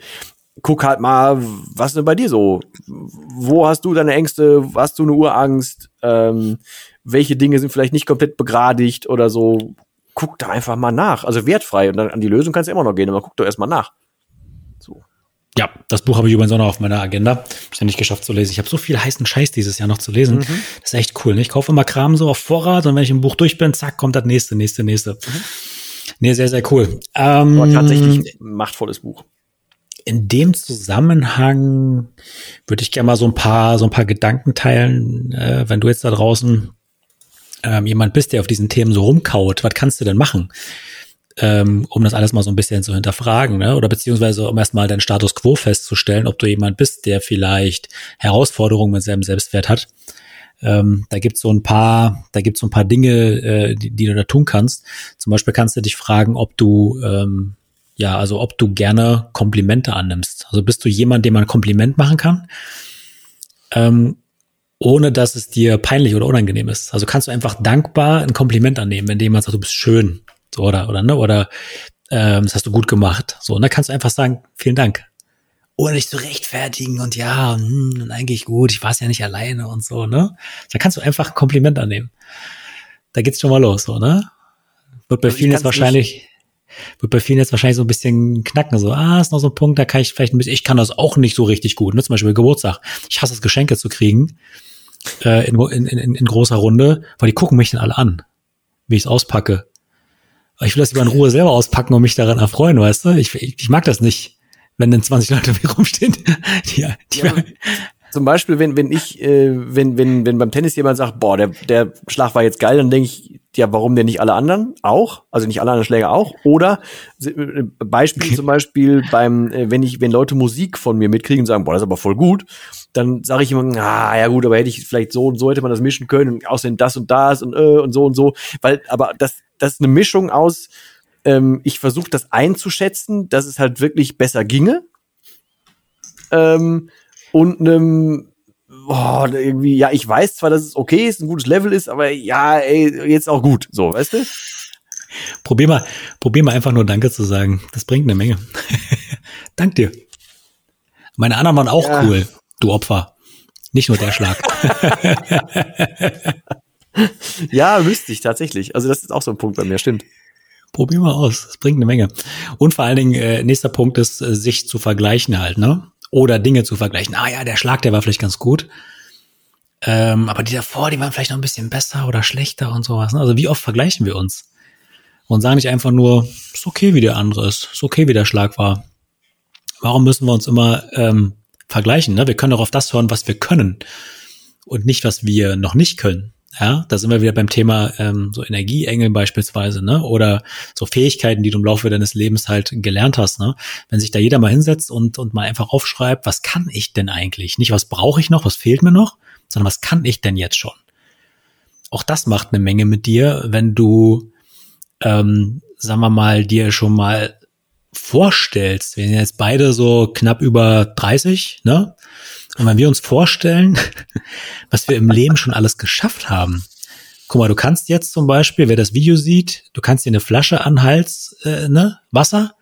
B: guck halt mal, was ist denn bei dir so? Wo hast du deine Ängste? Hast du eine Urangst? Ähm, welche Dinge sind vielleicht nicht komplett begradigt oder so? Guck da einfach mal nach. Also wertfrei. Und dann an die Lösung kannst du immer noch gehen, aber guck doch erstmal nach.
A: So. Ja, das Buch habe ich übrigens auch noch auf meiner Agenda. Ich ja nicht geschafft zu lesen. Ich habe so viel heißen Scheiß dieses Jahr noch zu lesen. Mhm. Das ist echt cool. Ne? Ich kaufe immer Kram so auf Vorrat und wenn ich im Buch durch bin, zack, kommt das nächste, nächste, nächste. Mhm. Nee, sehr, sehr cool.
B: Ähm, Aber tatsächlich machtvolles Buch
A: in dem Zusammenhang würde ich gerne mal so ein paar, so ein paar Gedanken teilen, äh, wenn du jetzt da draußen ähm, jemand bist, der auf diesen Themen so rumkaut, was kannst du denn machen? Ähm, um das alles mal so ein bisschen zu hinterfragen, ne? oder beziehungsweise um erstmal deinen Status quo festzustellen, ob du jemand bist, der vielleicht Herausforderungen mit seinem Selbstwert hat. Ähm, da gibt's so ein paar, da gibt's so ein paar Dinge, äh, die, die, du da tun kannst. Zum Beispiel kannst du dich fragen, ob du ähm, ja, also ob du gerne Komplimente annimmst. Also bist du jemand, dem man ein Kompliment machen kann, ähm, ohne dass es dir peinlich oder unangenehm ist. Also kannst du einfach dankbar ein Kompliment annehmen, wenn jemand sagt, du bist schön, so oder oder ne oder ähm, das hast du gut gemacht. So und dann kannst du einfach sagen, vielen Dank, ohne dich zu rechtfertigen und ja, hm, und eigentlich gut, ich war es ja nicht alleine und so, ne? Da kannst du einfach ein Kompliment annehmen. Da geht's schon mal los, so, ne? Wird bei also vielen jetzt wahrscheinlich wird bei vielen jetzt wahrscheinlich so ein bisschen knacken, so, ah, ist noch so ein Punkt, da kann ich vielleicht ein bisschen, ich kann das auch nicht so richtig gut, ne? zum Beispiel Geburtstag. Ich hasse es, Geschenke zu kriegen, äh, in, in, in, in großer Runde, weil die gucken mich dann alle an, wie ich es auspacke. Ich will das lieber in Ruhe selber auspacken und mich daran erfreuen, weißt du? Ich, ich, ich mag das nicht, wenn dann 20 Leute mir rumstehen. Die,
B: die ja, zum Beispiel, wenn, wenn ich, äh, wenn, wenn, wenn beim Tennis jemand sagt, boah, der, der Schlag war jetzt geil, dann denke ich, ja, warum denn nicht alle anderen auch? Also nicht alle anderen Schläger auch? Oder äh, Beispiel zum Beispiel beim, äh, wenn ich, wenn Leute Musik von mir mitkriegen und sagen, boah, das ist aber voll gut, dann sage ich immer, ah, ja gut, aber hätte ich vielleicht so und so hätte man das mischen können, und außerdem das und das und äh, und so und so. Weil, aber das, das ist eine Mischung aus, ähm, ich versuche das einzuschätzen, dass es halt wirklich besser ginge. Ähm, und einem boah, irgendwie, ja, ich weiß zwar, dass es okay ist, ein gutes Level ist, aber ja, ey, jetzt auch gut, so, weißt du?
A: Probier mal, probier mal einfach nur Danke zu sagen. Das bringt eine Menge. Dank dir. Meine anderen waren auch ja. cool, du Opfer. Nicht nur der Schlag.
B: ja, wüsste ich tatsächlich. Also das ist auch so ein Punkt bei mir, stimmt.
A: Probier mal aus, das bringt eine Menge. Und vor allen Dingen, äh, nächster Punkt ist, äh, sich zu vergleichen halt, ne? Oder Dinge zu vergleichen. Ah ja, der Schlag, der war vielleicht ganz gut. Ähm, aber die davor, die waren vielleicht noch ein bisschen besser oder schlechter und sowas. Ne? Also wie oft vergleichen wir uns? Und sagen nicht einfach nur, ist okay, wie der andere ist, ist okay, wie der Schlag war. Warum müssen wir uns immer ähm, vergleichen? Ne? Wir können doch auf das hören, was wir können und nicht, was wir noch nicht können. Ja, da sind wir wieder beim Thema ähm, so Energieengel beispielsweise, ne? Oder so Fähigkeiten, die du im Laufe deines Lebens halt gelernt hast, ne? Wenn sich da jeder mal hinsetzt und, und mal einfach aufschreibt, was kann ich denn eigentlich? Nicht, was brauche ich noch, was fehlt mir noch, sondern was kann ich denn jetzt schon? Auch das macht eine Menge mit dir, wenn du, ähm, sagen wir mal, dir schon mal vorstellst, wir sind jetzt beide so knapp über 30, ne? Und wenn wir uns vorstellen, was wir im Leben schon alles geschafft haben. Guck mal, du kannst jetzt zum Beispiel, wer das Video sieht, du kannst dir eine Flasche an Hals, äh, ne, Wasser,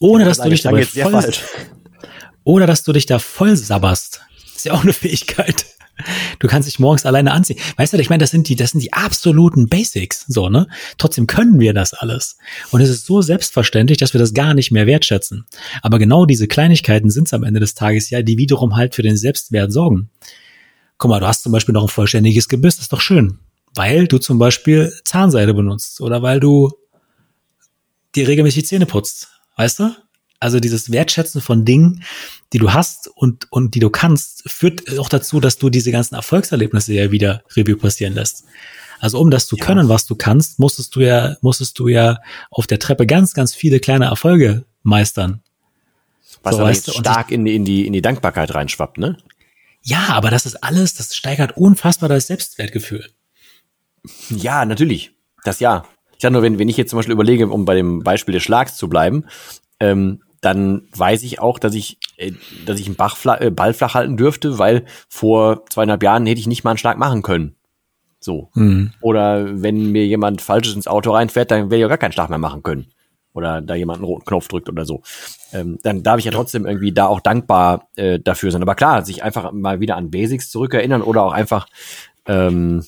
A: ohne ja, dass du dich dabei voll, oder dass du dich da voll sabberst. ist ja auch eine Fähigkeit. Du kannst dich morgens alleine anziehen. Weißt du, ich meine, das sind die, das sind die absoluten Basics, so, ne? Trotzdem können wir das alles. Und es ist so selbstverständlich, dass wir das gar nicht mehr wertschätzen. Aber genau diese Kleinigkeiten sind es am Ende des Tages ja, die wiederum halt für den Selbstwert sorgen. Guck mal, du hast zum Beispiel noch ein vollständiges Gebiss, das ist doch schön. Weil du zum Beispiel Zahnseide benutzt oder weil du dir regelmäßig Zähne putzt. Weißt du? Also dieses Wertschätzen von Dingen, die du hast und, und die du kannst, führt auch dazu, dass du diese ganzen Erfolgserlebnisse ja wieder Review passieren lässt. Also um das zu ja. können, was du kannst, musstest du ja, musstest du ja auf der Treppe ganz, ganz viele kleine Erfolge meistern.
B: Was so, aber jetzt stark in die, in die, in die Dankbarkeit reinschwappt, ne?
A: Ja, aber das ist alles, das steigert unfassbar das Selbstwertgefühl.
B: Ja, natürlich. Das ja. Ich sag nur, wenn, wenn ich jetzt zum Beispiel überlege, um bei dem Beispiel des Schlags zu bleiben, ähm, dann weiß ich auch, dass ich, äh, dass ich einen Bach flach, äh, Ball flach halten dürfte, weil vor zweieinhalb Jahren hätte ich nicht mal einen Schlag machen können. So. Mhm. Oder wenn mir jemand Falsches ins Auto reinfährt, dann werde ich auch gar keinen Schlag mehr machen können. Oder da jemand einen roten Knopf drückt oder so. Ähm, dann darf ich ja trotzdem irgendwie da auch dankbar äh, dafür sein. Aber klar, sich einfach mal wieder an Basics zurückerinnern oder auch einfach ähm,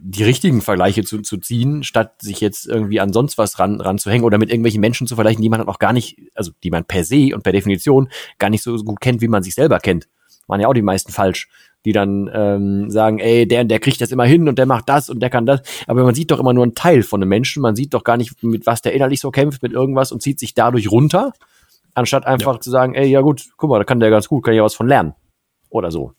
B: die richtigen Vergleiche zu, zu ziehen, statt sich jetzt irgendwie an sonst was ran, ranzuhängen oder mit irgendwelchen Menschen zu vergleichen, die man auch gar nicht, also die man per se und per Definition gar nicht so gut kennt, wie man sich selber kennt. Waren ja auch die meisten falsch, die dann ähm, sagen, ey, der der kriegt das immer hin und der macht das und der kann das. Aber man sieht doch immer nur einen Teil von einem Menschen. Man sieht doch gar nicht, mit was der innerlich so kämpft, mit irgendwas und zieht sich dadurch runter, anstatt einfach ja. zu sagen, ey, ja gut, guck mal, da kann der ganz gut, kann ja was von lernen. Oder so.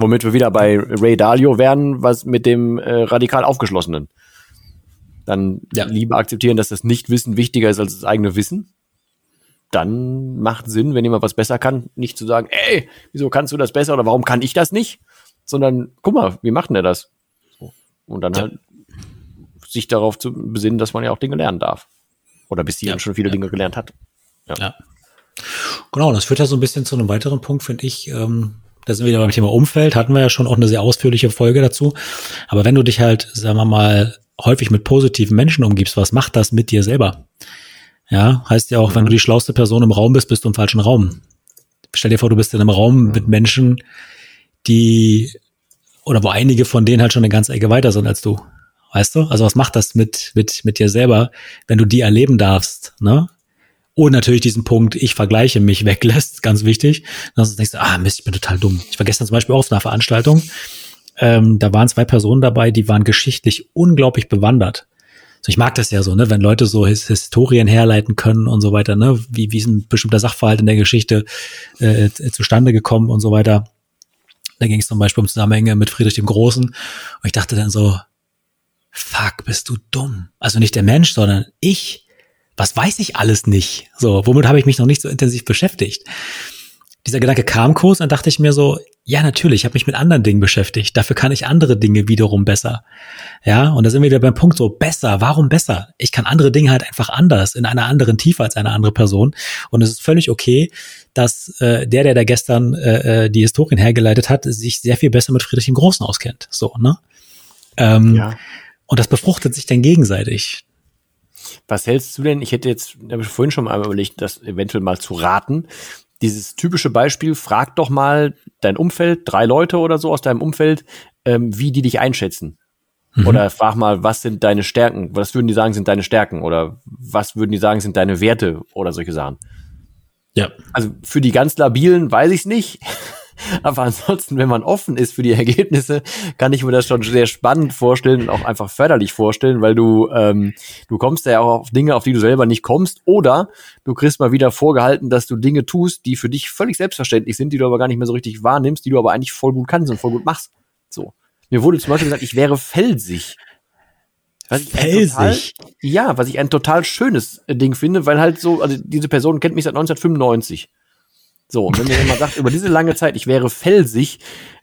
B: Womit wir wieder bei Ray Dalio werden, was mit dem äh, radikal Aufgeschlossenen. Dann ja. lieber akzeptieren, dass das Nichtwissen wichtiger ist als das eigene Wissen. Dann macht Sinn, wenn jemand was besser kann, nicht zu sagen, ey, wieso kannst du das besser oder warum kann ich das nicht? Sondern, guck mal, wie macht denn er das? So. Und dann ja. halt sich darauf zu besinnen, dass man ja auch Dinge lernen darf. Oder bis hierhin ja. schon viele Dinge gelernt hat.
A: Ja. Genau, das führt ja so ein bisschen zu einem weiteren Punkt, finde ich, ähm, da sind wieder beim Thema Umfeld, hatten wir ja schon auch eine sehr ausführliche Folge dazu. Aber wenn du dich halt, sagen wir mal, häufig mit positiven Menschen umgibst, was macht das mit dir selber? Ja, heißt ja auch, wenn du die schlauste Person im Raum bist, bist du im falschen Raum. Stell dir vor, du bist in einem Raum mit Menschen, die, oder wo einige von denen halt schon eine ganze Ecke weiter sind als du. Weißt du? Also was macht das mit, mit, mit dir selber, wenn du die erleben darfst, ne? Und natürlich diesen Punkt, ich vergleiche mich weglässt, ganz wichtig. Dann denkst du, ah Mist, ich bin total dumm. Ich war gestern zum Beispiel auch auf einer Veranstaltung. Ähm, da waren zwei Personen dabei, die waren geschichtlich unglaublich bewandert. So, ich mag das ja so, ne, wenn Leute so His Historien herleiten können und so weiter, ne, wie, wie ist ein bestimmter Sachverhalt in der Geschichte äh, zustande gekommen und so weiter. Da ging es zum Beispiel um Zusammenhänge mit Friedrich dem Großen. Und ich dachte dann so, fuck, bist du dumm. Also nicht der Mensch, sondern ich was weiß ich alles nicht? So, womit habe ich mich noch nicht so intensiv beschäftigt? Dieser Gedanke kam kurz und dachte ich mir so, ja, natürlich, ich habe mich mit anderen Dingen beschäftigt. Dafür kann ich andere Dinge wiederum besser. Ja, und da sind wir wieder beim Punkt so, besser, warum besser? Ich kann andere Dinge halt einfach anders, in einer anderen Tiefe als eine andere Person. Und es ist völlig okay, dass äh, der, der da gestern äh, äh die Historien hergeleitet hat, sich sehr viel besser mit Friedrich dem Großen auskennt. So, ne? Ähm, ja. Und das befruchtet sich dann gegenseitig.
B: Was hältst du denn? Ich hätte jetzt, habe ich vorhin schon mal überlegt, das eventuell mal zu raten. Dieses typische Beispiel, frag doch mal dein Umfeld, drei Leute oder so aus deinem Umfeld, ähm, wie die dich einschätzen. Mhm. Oder frag mal, was sind deine Stärken? Was würden die sagen, sind deine Stärken? Oder was würden die sagen, sind deine Werte oder solche Sachen? Ja. Also für die ganz labilen weiß ich es nicht. Aber ansonsten, wenn man offen ist für die Ergebnisse, kann ich mir das schon sehr spannend vorstellen und auch einfach förderlich vorstellen, weil du, ähm, du kommst ja auch auf Dinge, auf die du selber nicht kommst, oder du kriegst mal wieder vorgehalten, dass du Dinge tust, die für dich völlig selbstverständlich sind, die du aber gar nicht mehr so richtig wahrnimmst, die du aber eigentlich voll gut kannst und voll gut machst. So. Mir wurde zum Beispiel gesagt, ich wäre felsig.
A: Was Felsig?
B: Total, ja, was ich ein total schönes Ding finde, weil halt so, also diese Person kennt mich seit 1995. So, und wenn mir jemand sagt, über diese lange Zeit, ich wäre felsig,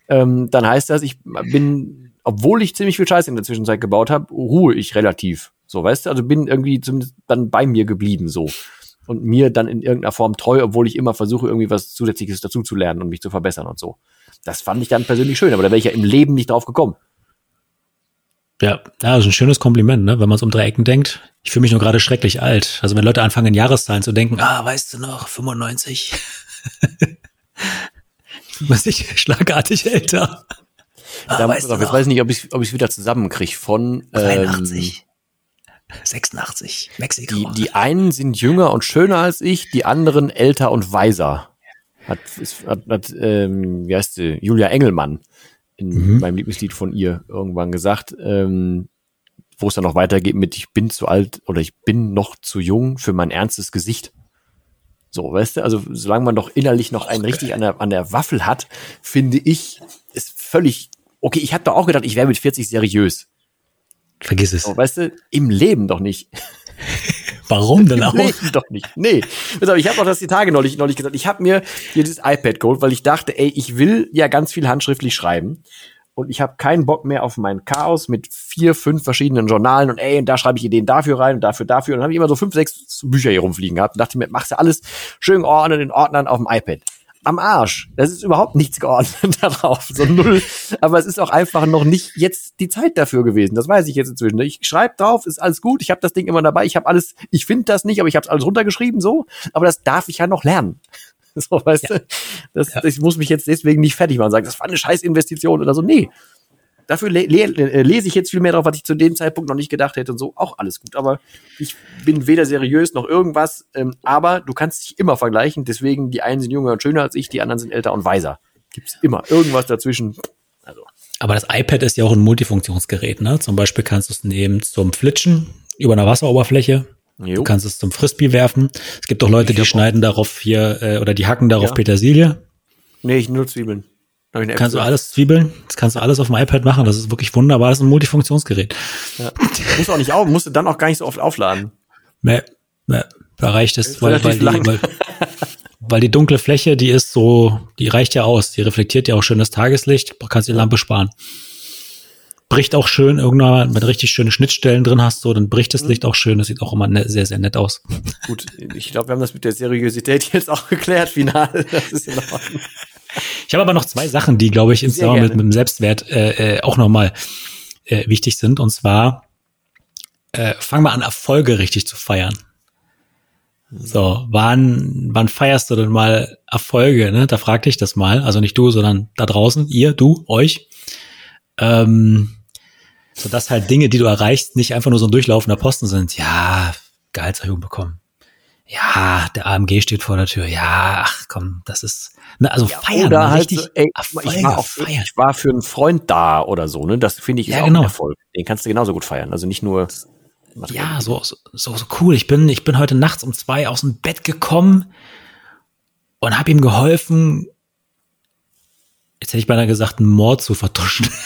B: ähm, dann heißt das, ich bin, obwohl ich ziemlich viel Scheiße in der Zwischenzeit gebaut habe, ruhe ich relativ. So, weißt du, also bin irgendwie zumindest dann bei mir geblieben, so. Und mir dann in irgendeiner Form treu, obwohl ich immer versuche, irgendwie was Zusätzliches dazu zu lernen und mich zu verbessern und so. Das fand ich dann persönlich schön, aber da wäre ich ja im Leben nicht drauf gekommen.
A: Ja, ja, das ist ein schönes Kompliment, ne? wenn man es um drei Ecken denkt. Ich fühle mich nur gerade schrecklich alt. Also wenn Leute anfangen, in Jahreszahlen zu denken, ah, weißt du noch, 95. Man sich schlagartig älter.
B: Ah, da, weißt jetzt weiß ich nicht, ob ich ob ich wieder zusammenkriege von
A: 83. Ähm, 86, Mexiko.
B: Die, die einen sind jünger und schöner als ich, die anderen älter und weiser. Hat, hat, hat ähm, wie heißt sie, Julia Engelmann in mhm. meinem Lieblingslied von ihr irgendwann gesagt, ähm, wo es dann noch weitergeht mit ich bin zu alt oder ich bin noch zu jung für mein ernstes Gesicht. So, weißt du, also solange man doch innerlich noch einen richtig an der, an der Waffel hat, finde ich, ist völlig, okay, ich habe doch auch gedacht, ich wäre mit 40 seriös.
A: Vergiss es.
B: So, weißt du, im Leben doch nicht.
A: Warum denn auch?
B: Im Leben doch nicht. Nee. Ich habe auch das die Tage neulich, neulich gesagt. Ich habe mir hier dieses iPad geholt, weil ich dachte, ey, ich will ja ganz viel handschriftlich schreiben und ich habe keinen Bock mehr auf mein Chaos mit vier, fünf verschiedenen Journalen und ey, und da schreibe ich Ideen dafür rein und dafür, dafür. Und dann habe ich immer so fünf, sechs Bücher hier rumfliegen gehabt und dachte mir, machst du alles schön geordnet in Ordnern auf dem iPad. Am Arsch. Das ist überhaupt nichts geordnet darauf. So null. Aber es ist auch einfach noch nicht jetzt die Zeit dafür gewesen. Das weiß ich jetzt inzwischen. Ich schreibe drauf, ist alles gut. Ich habe das Ding immer dabei. Ich habe alles, ich finde das nicht, aber ich habe alles runtergeschrieben so. Aber das darf ich ja noch lernen. So, weißt ja. du? Das, ja. Ich muss mich jetzt deswegen nicht fertig machen und sagen, das war eine Scheißinvestition oder so. Nee. Dafür le le lese ich jetzt viel mehr drauf, was ich zu dem Zeitpunkt noch nicht gedacht hätte und so. Auch alles gut. Aber ich bin weder seriös noch irgendwas. Ähm, aber du kannst dich immer vergleichen. Deswegen, die einen sind jünger und schöner als ich, die anderen sind älter und weiser. Gibt's immer irgendwas dazwischen.
A: Also. Aber das iPad ist ja auch ein Multifunktionsgerät, ne? Zum Beispiel kannst du es nehmen zum Flitschen über einer Wasseroberfläche. Jo. Du kannst es zum Frisbee werfen. Es gibt auch Leute, die schneiden darauf hier äh, oder die hacken darauf ja. Petersilie.
B: Nee, ich nur Zwiebeln.
A: Kannst du alles Zwiebeln, das kannst du alles auf dem iPad machen, das ist wirklich wunderbar, das ist ein Multifunktionsgerät.
B: Ja. Musst auch nicht auf, musst du dann auch gar nicht so oft aufladen.
A: Nee, nee, da reicht es, weil, weil, die, weil, weil die dunkle Fläche, die ist so, die reicht ja aus, die reflektiert ja auch schön das Tageslicht, kannst die Lampe sparen bricht auch schön irgendwann, wenn du richtig schöne Schnittstellen drin hast, so, dann bricht das mhm. Licht auch schön. Das sieht auch immer ne, sehr, sehr nett aus.
B: Gut, ich glaube, wir haben das mit der Seriosität jetzt auch geklärt, final. Das ist in Ordnung.
A: Ich habe aber noch zwei Sachen, die, glaube ich, im Zusammenhang mit, mit dem Selbstwert äh, äh, auch nochmal äh, wichtig sind. Und zwar, äh, fang mal an, Erfolge richtig zu feiern. So, wann, wann feierst du denn mal Erfolge? Ne? Da frag dich das mal. Also nicht du, sondern da draußen, ihr, du, euch. Ähm, so dass halt Dinge, die du erreichst, nicht einfach nur so ein durchlaufender Posten sind. Ja, Gehaltserhöhung bekommen. Ja, der AMG steht vor der Tür. Ja, ach komm, das ist, ne, also ja, feiern,
B: oder halt richtig, so, ey, ich, war auch, feiern. ich war für einen Freund da oder so, ne, das finde ich
A: ja, ist auch genau. ein
B: Erfolg. Den kannst du genauso gut feiern, also nicht nur.
A: Ja, so, so, so, so cool. Ich bin, ich bin heute nachts um zwei aus dem Bett gekommen und habe ihm geholfen, jetzt hätte ich beinahe gesagt, einen Mord zu vertuschen.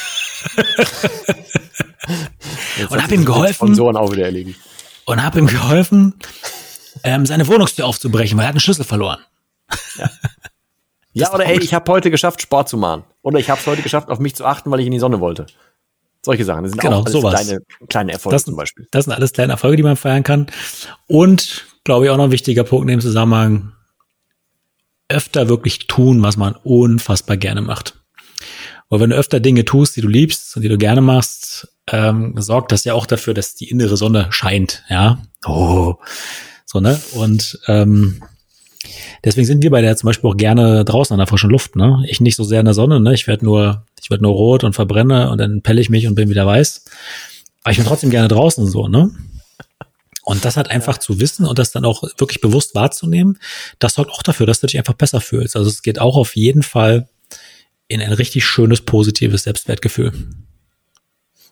A: und habe ihm geholfen. Und habe ihm geholfen, ähm, seine Wohnungstür aufzubrechen, weil er hat einen Schlüssel verloren.
B: Ja, ja oder ey, ich habe heute geschafft, Sport zu machen. Oder ich habe es heute geschafft, auf mich zu achten, weil ich in die Sonne wollte. Solche Sachen. Das sind
A: genau,
B: auch
A: sowas.
B: kleine, kleine Erfolge
A: das,
B: zum Beispiel.
A: Das sind alles kleine Erfolge, die man feiern kann. Und, glaube ich, auch noch ein wichtiger Punkt in dem Zusammenhang, öfter wirklich tun, was man unfassbar gerne macht. Weil wenn du öfter Dinge tust, die du liebst und die du gerne machst, ähm, sorgt das ja auch dafür, dass die innere Sonne scheint, ja. Oh. So, ne? Und ähm, deswegen sind wir bei der zum Beispiel auch gerne draußen an der frischen Luft, ne? Ich nicht so sehr in der Sonne, ne? Ich werde nur, ich werde nur rot und verbrenne und dann pelle ich mich und bin wieder weiß. Aber ich bin trotzdem gerne draußen so, ne? Und das halt einfach zu wissen und das dann auch wirklich bewusst wahrzunehmen, das sorgt auch dafür, dass du dich einfach besser fühlst. Also es geht auch auf jeden Fall in ein richtig schönes, positives Selbstwertgefühl.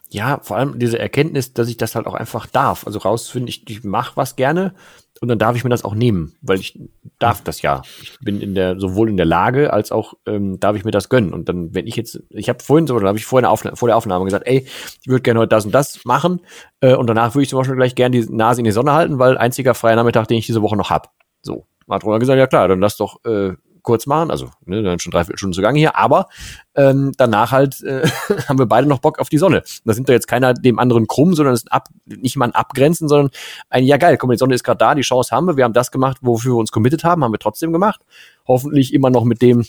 B: Ja, vor allem diese Erkenntnis, dass ich das halt auch einfach darf. Also rausfinden, ich, ich mache was gerne und dann darf ich mir das auch nehmen, weil ich darf das ja. Ich bin in der sowohl in der Lage als auch ähm, darf ich mir das gönnen. Und dann, wenn ich jetzt, ich habe vorhin so, oder habe ich vorhin vor der Aufnahme gesagt, ey, ich würde gerne heute das und das machen äh, und danach würde ich zum Beispiel gleich gerne die Nase in die Sonne halten, weil einziger freier Nachmittag, den ich diese Woche noch hab. So, hat Roland gesagt, ja klar, dann lass doch äh, kurz machen, also ne, dann schon drei Stunden zugange hier, aber ähm, danach halt äh, haben wir beide noch Bock auf die Sonne. Da sind wir jetzt keiner dem anderen krumm, sondern es ist ab, nicht mal ein Abgrenzen, sondern ein, ja geil, komm, die Sonne ist gerade da, die Chance haben wir, wir haben das gemacht, wofür wir uns committed haben, haben wir trotzdem gemacht. Hoffentlich immer noch mit dem,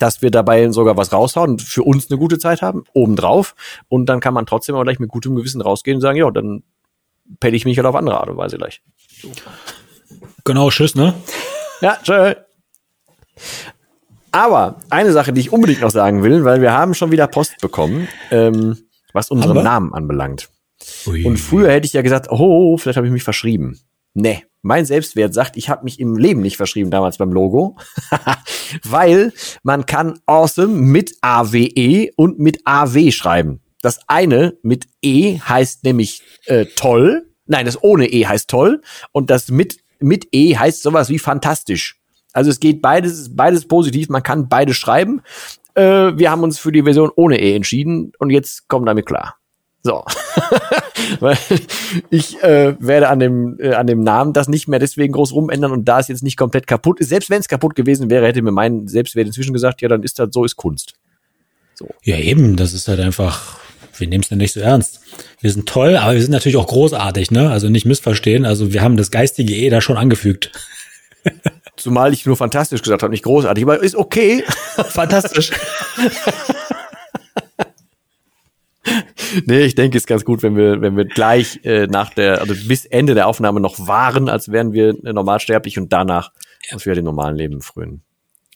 B: dass wir dabei sogar was raushauen und für uns eine gute Zeit haben, obendrauf. Und dann kann man trotzdem aber gleich mit gutem Gewissen rausgehen und sagen, ja, dann pelle ich mich halt auf andere Art und Weise gleich.
A: Genau, tschüss, ne?
B: Ja, tschüss. Aber eine Sache, die ich unbedingt noch sagen will, weil wir haben schon wieder Post bekommen, ähm, was unseren Namen anbelangt. Ui. Und früher hätte ich ja gesagt, oh, vielleicht habe ich mich verschrieben. Nee, mein Selbstwert sagt, ich habe mich im Leben nicht verschrieben damals beim Logo, weil man kann awesome mit AWE und mit AW schreiben. Das eine mit E heißt nämlich äh, toll, nein, das ohne E heißt toll und das mit mit E heißt sowas wie fantastisch. Also es geht beides, beides positiv, man kann beide schreiben. Äh, wir haben uns für die Version ohne E entschieden und jetzt kommen damit klar. So. Weil ich äh, werde an dem, äh, an dem Namen das nicht mehr deswegen groß rumändern und da es jetzt nicht komplett kaputt ist, selbst wenn es kaputt gewesen wäre, hätte mir mein Selbstwert inzwischen gesagt, ja, dann ist das so, ist Kunst.
A: So. Ja, eben, das ist halt einfach, wir nehmen es ja nicht so ernst. Wir sind toll, aber wir sind natürlich auch großartig, ne? Also nicht missverstehen. Also wir haben das geistige E da schon angefügt.
B: Zumal ich nur fantastisch gesagt habe, nicht großartig, aber ist okay.
A: fantastisch.
B: nee, ich denke, es ist ganz gut, wenn wir, wenn wir gleich äh, nach der, also bis Ende der Aufnahme noch waren, als wären wir normalsterblich und danach ja. uns wieder dem normalen Leben frönen.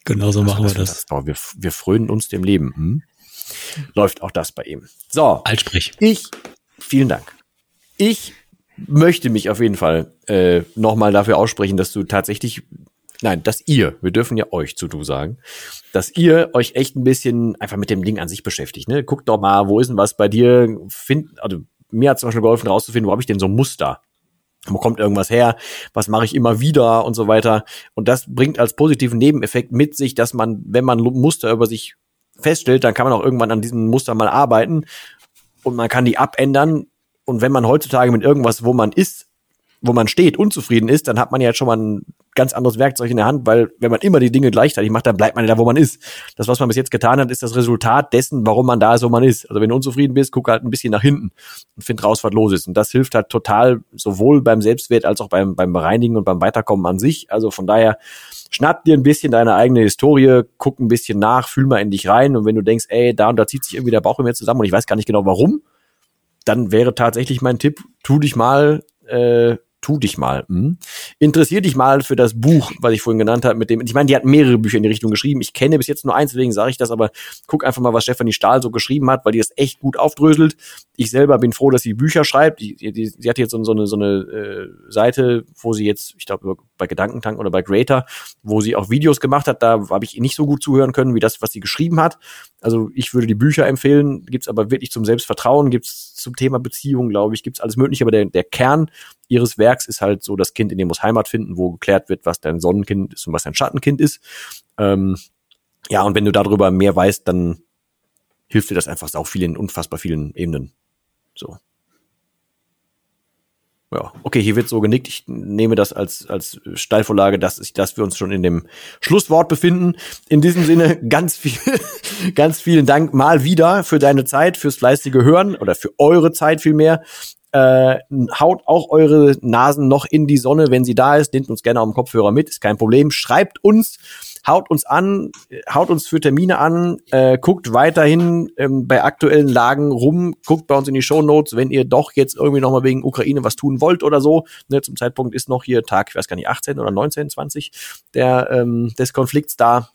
A: Genau so machen wir das.
B: das. Wir, wir frönen uns dem Leben. Hm? Läuft auch das bei ihm. So.
A: Altsprich.
B: Ich, vielen Dank. Ich möchte mich auf jeden Fall äh, nochmal dafür aussprechen, dass du tatsächlich nein, dass ihr, wir dürfen ja euch zu du sagen, dass ihr euch echt ein bisschen einfach mit dem Ding an sich beschäftigt. Ne? Guckt doch mal, wo ist denn was bei dir? Find, also mir hat zum Beispiel geholfen, rauszufinden, wo habe ich denn so ein Muster? Wo kommt irgendwas her? Was mache ich immer wieder und so weiter? Und das bringt als positiven Nebeneffekt mit sich, dass man, wenn man Muster über sich feststellt, dann kann man auch irgendwann an diesem Muster mal arbeiten und man kann die abändern. Und wenn man heutzutage mit irgendwas, wo man ist, wo man steht, unzufrieden ist, dann hat man ja schon mal ein ganz anderes Werkzeug in der Hand, weil wenn man immer die Dinge gleichzeitig macht, dann bleibt man ja da, wo man ist. Das, was man bis jetzt getan hat, ist das Resultat dessen, warum man da ist, wo man ist. Also wenn du unzufrieden bist, guck halt ein bisschen nach hinten und find raus, was los ist. Und das hilft halt total sowohl beim Selbstwert als auch beim, beim Bereinigen und beim Weiterkommen an sich. Also von daher, schnapp dir ein bisschen deine eigene Historie, guck ein bisschen nach, fühl mal in dich rein und wenn du denkst, ey, da und da zieht sich irgendwie der Bauch in mir zusammen und ich weiß gar nicht genau warum, dann wäre tatsächlich mein Tipp, tu dich mal äh, tu dich mal. Hm? Interessier dich mal für das Buch, was ich vorhin genannt habe, mit dem, ich meine, die hat mehrere Bücher in die Richtung geschrieben. Ich kenne bis jetzt nur eins, deswegen sage ich das, aber guck einfach mal, was Stefanie Stahl so geschrieben hat, weil die das echt gut aufdröselt. Ich selber bin froh, dass sie Bücher schreibt. Die, die, sie hat jetzt so, eine, so eine äh, Seite, wo sie jetzt, ich glaube, bei Gedankentank oder bei Greater, wo sie auch Videos gemacht hat. Da habe ich nicht so gut zuhören können, wie das, was sie geschrieben hat. Also ich würde die Bücher empfehlen, gibt's aber wirklich zum Selbstvertrauen, gibt's zum Thema Beziehung, glaube ich, gibt's alles mögliche, aber der, der Kern ihres Werks ist halt so, das Kind in dem muss Heimat finden, wo geklärt wird, was dein Sonnenkind ist und was dein Schattenkind ist. Ähm, ja, und wenn du darüber mehr weißt, dann hilft dir das einfach auch viel in unfassbar vielen Ebenen. So. Ja, okay, hier wird so genickt. Ich nehme das als, als Steilvorlage, dass, ich, dass wir uns schon in dem Schlusswort befinden. In diesem Sinne ganz viel, ganz vielen Dank mal wieder für deine Zeit, fürs fleißige Hören oder für eure Zeit vielmehr. Äh, haut auch eure Nasen noch in die Sonne, wenn sie da ist. Nehmt uns gerne auf dem Kopfhörer mit, ist kein Problem. Schreibt uns, haut uns an, haut uns für Termine an, äh, guckt weiterhin ähm, bei aktuellen Lagen rum, guckt bei uns in die Show Notes, wenn ihr doch jetzt irgendwie nochmal wegen Ukraine was tun wollt oder so. Ne, zum Zeitpunkt ist noch hier Tag, ich weiß gar nicht, 18 oder 19, 20 der, ähm, des Konflikts da.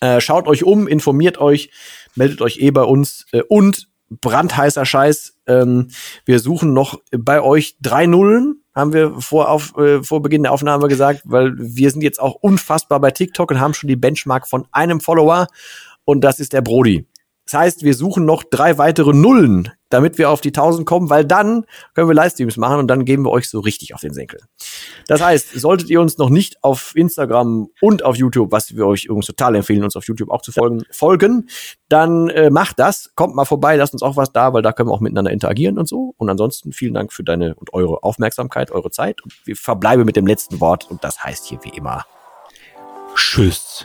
B: Äh, schaut euch um, informiert euch, meldet euch eh bei uns äh, und brandheißer Scheiß. Ähm, wir suchen noch bei euch drei Nullen, haben wir vor, auf, äh, vor Beginn der Aufnahme gesagt, weil wir sind jetzt auch unfassbar bei TikTok und haben schon die Benchmark von einem Follower und das ist der Brody. Das heißt, wir suchen noch drei weitere Nullen, damit wir auf die 1000 kommen, weil dann können wir Livestreams machen und dann geben wir euch so richtig auf den Senkel. Das heißt, solltet ihr uns noch nicht auf Instagram und auf YouTube, was wir euch übrigens total empfehlen, uns auf YouTube auch zu folgen, folgen, dann äh, macht das, kommt mal vorbei, lasst uns auch was da, weil da können wir auch miteinander interagieren und so. Und ansonsten vielen Dank für deine und eure Aufmerksamkeit, eure Zeit. Und wir verbleiben mit dem letzten Wort und das heißt hier wie immer
A: Tschüss.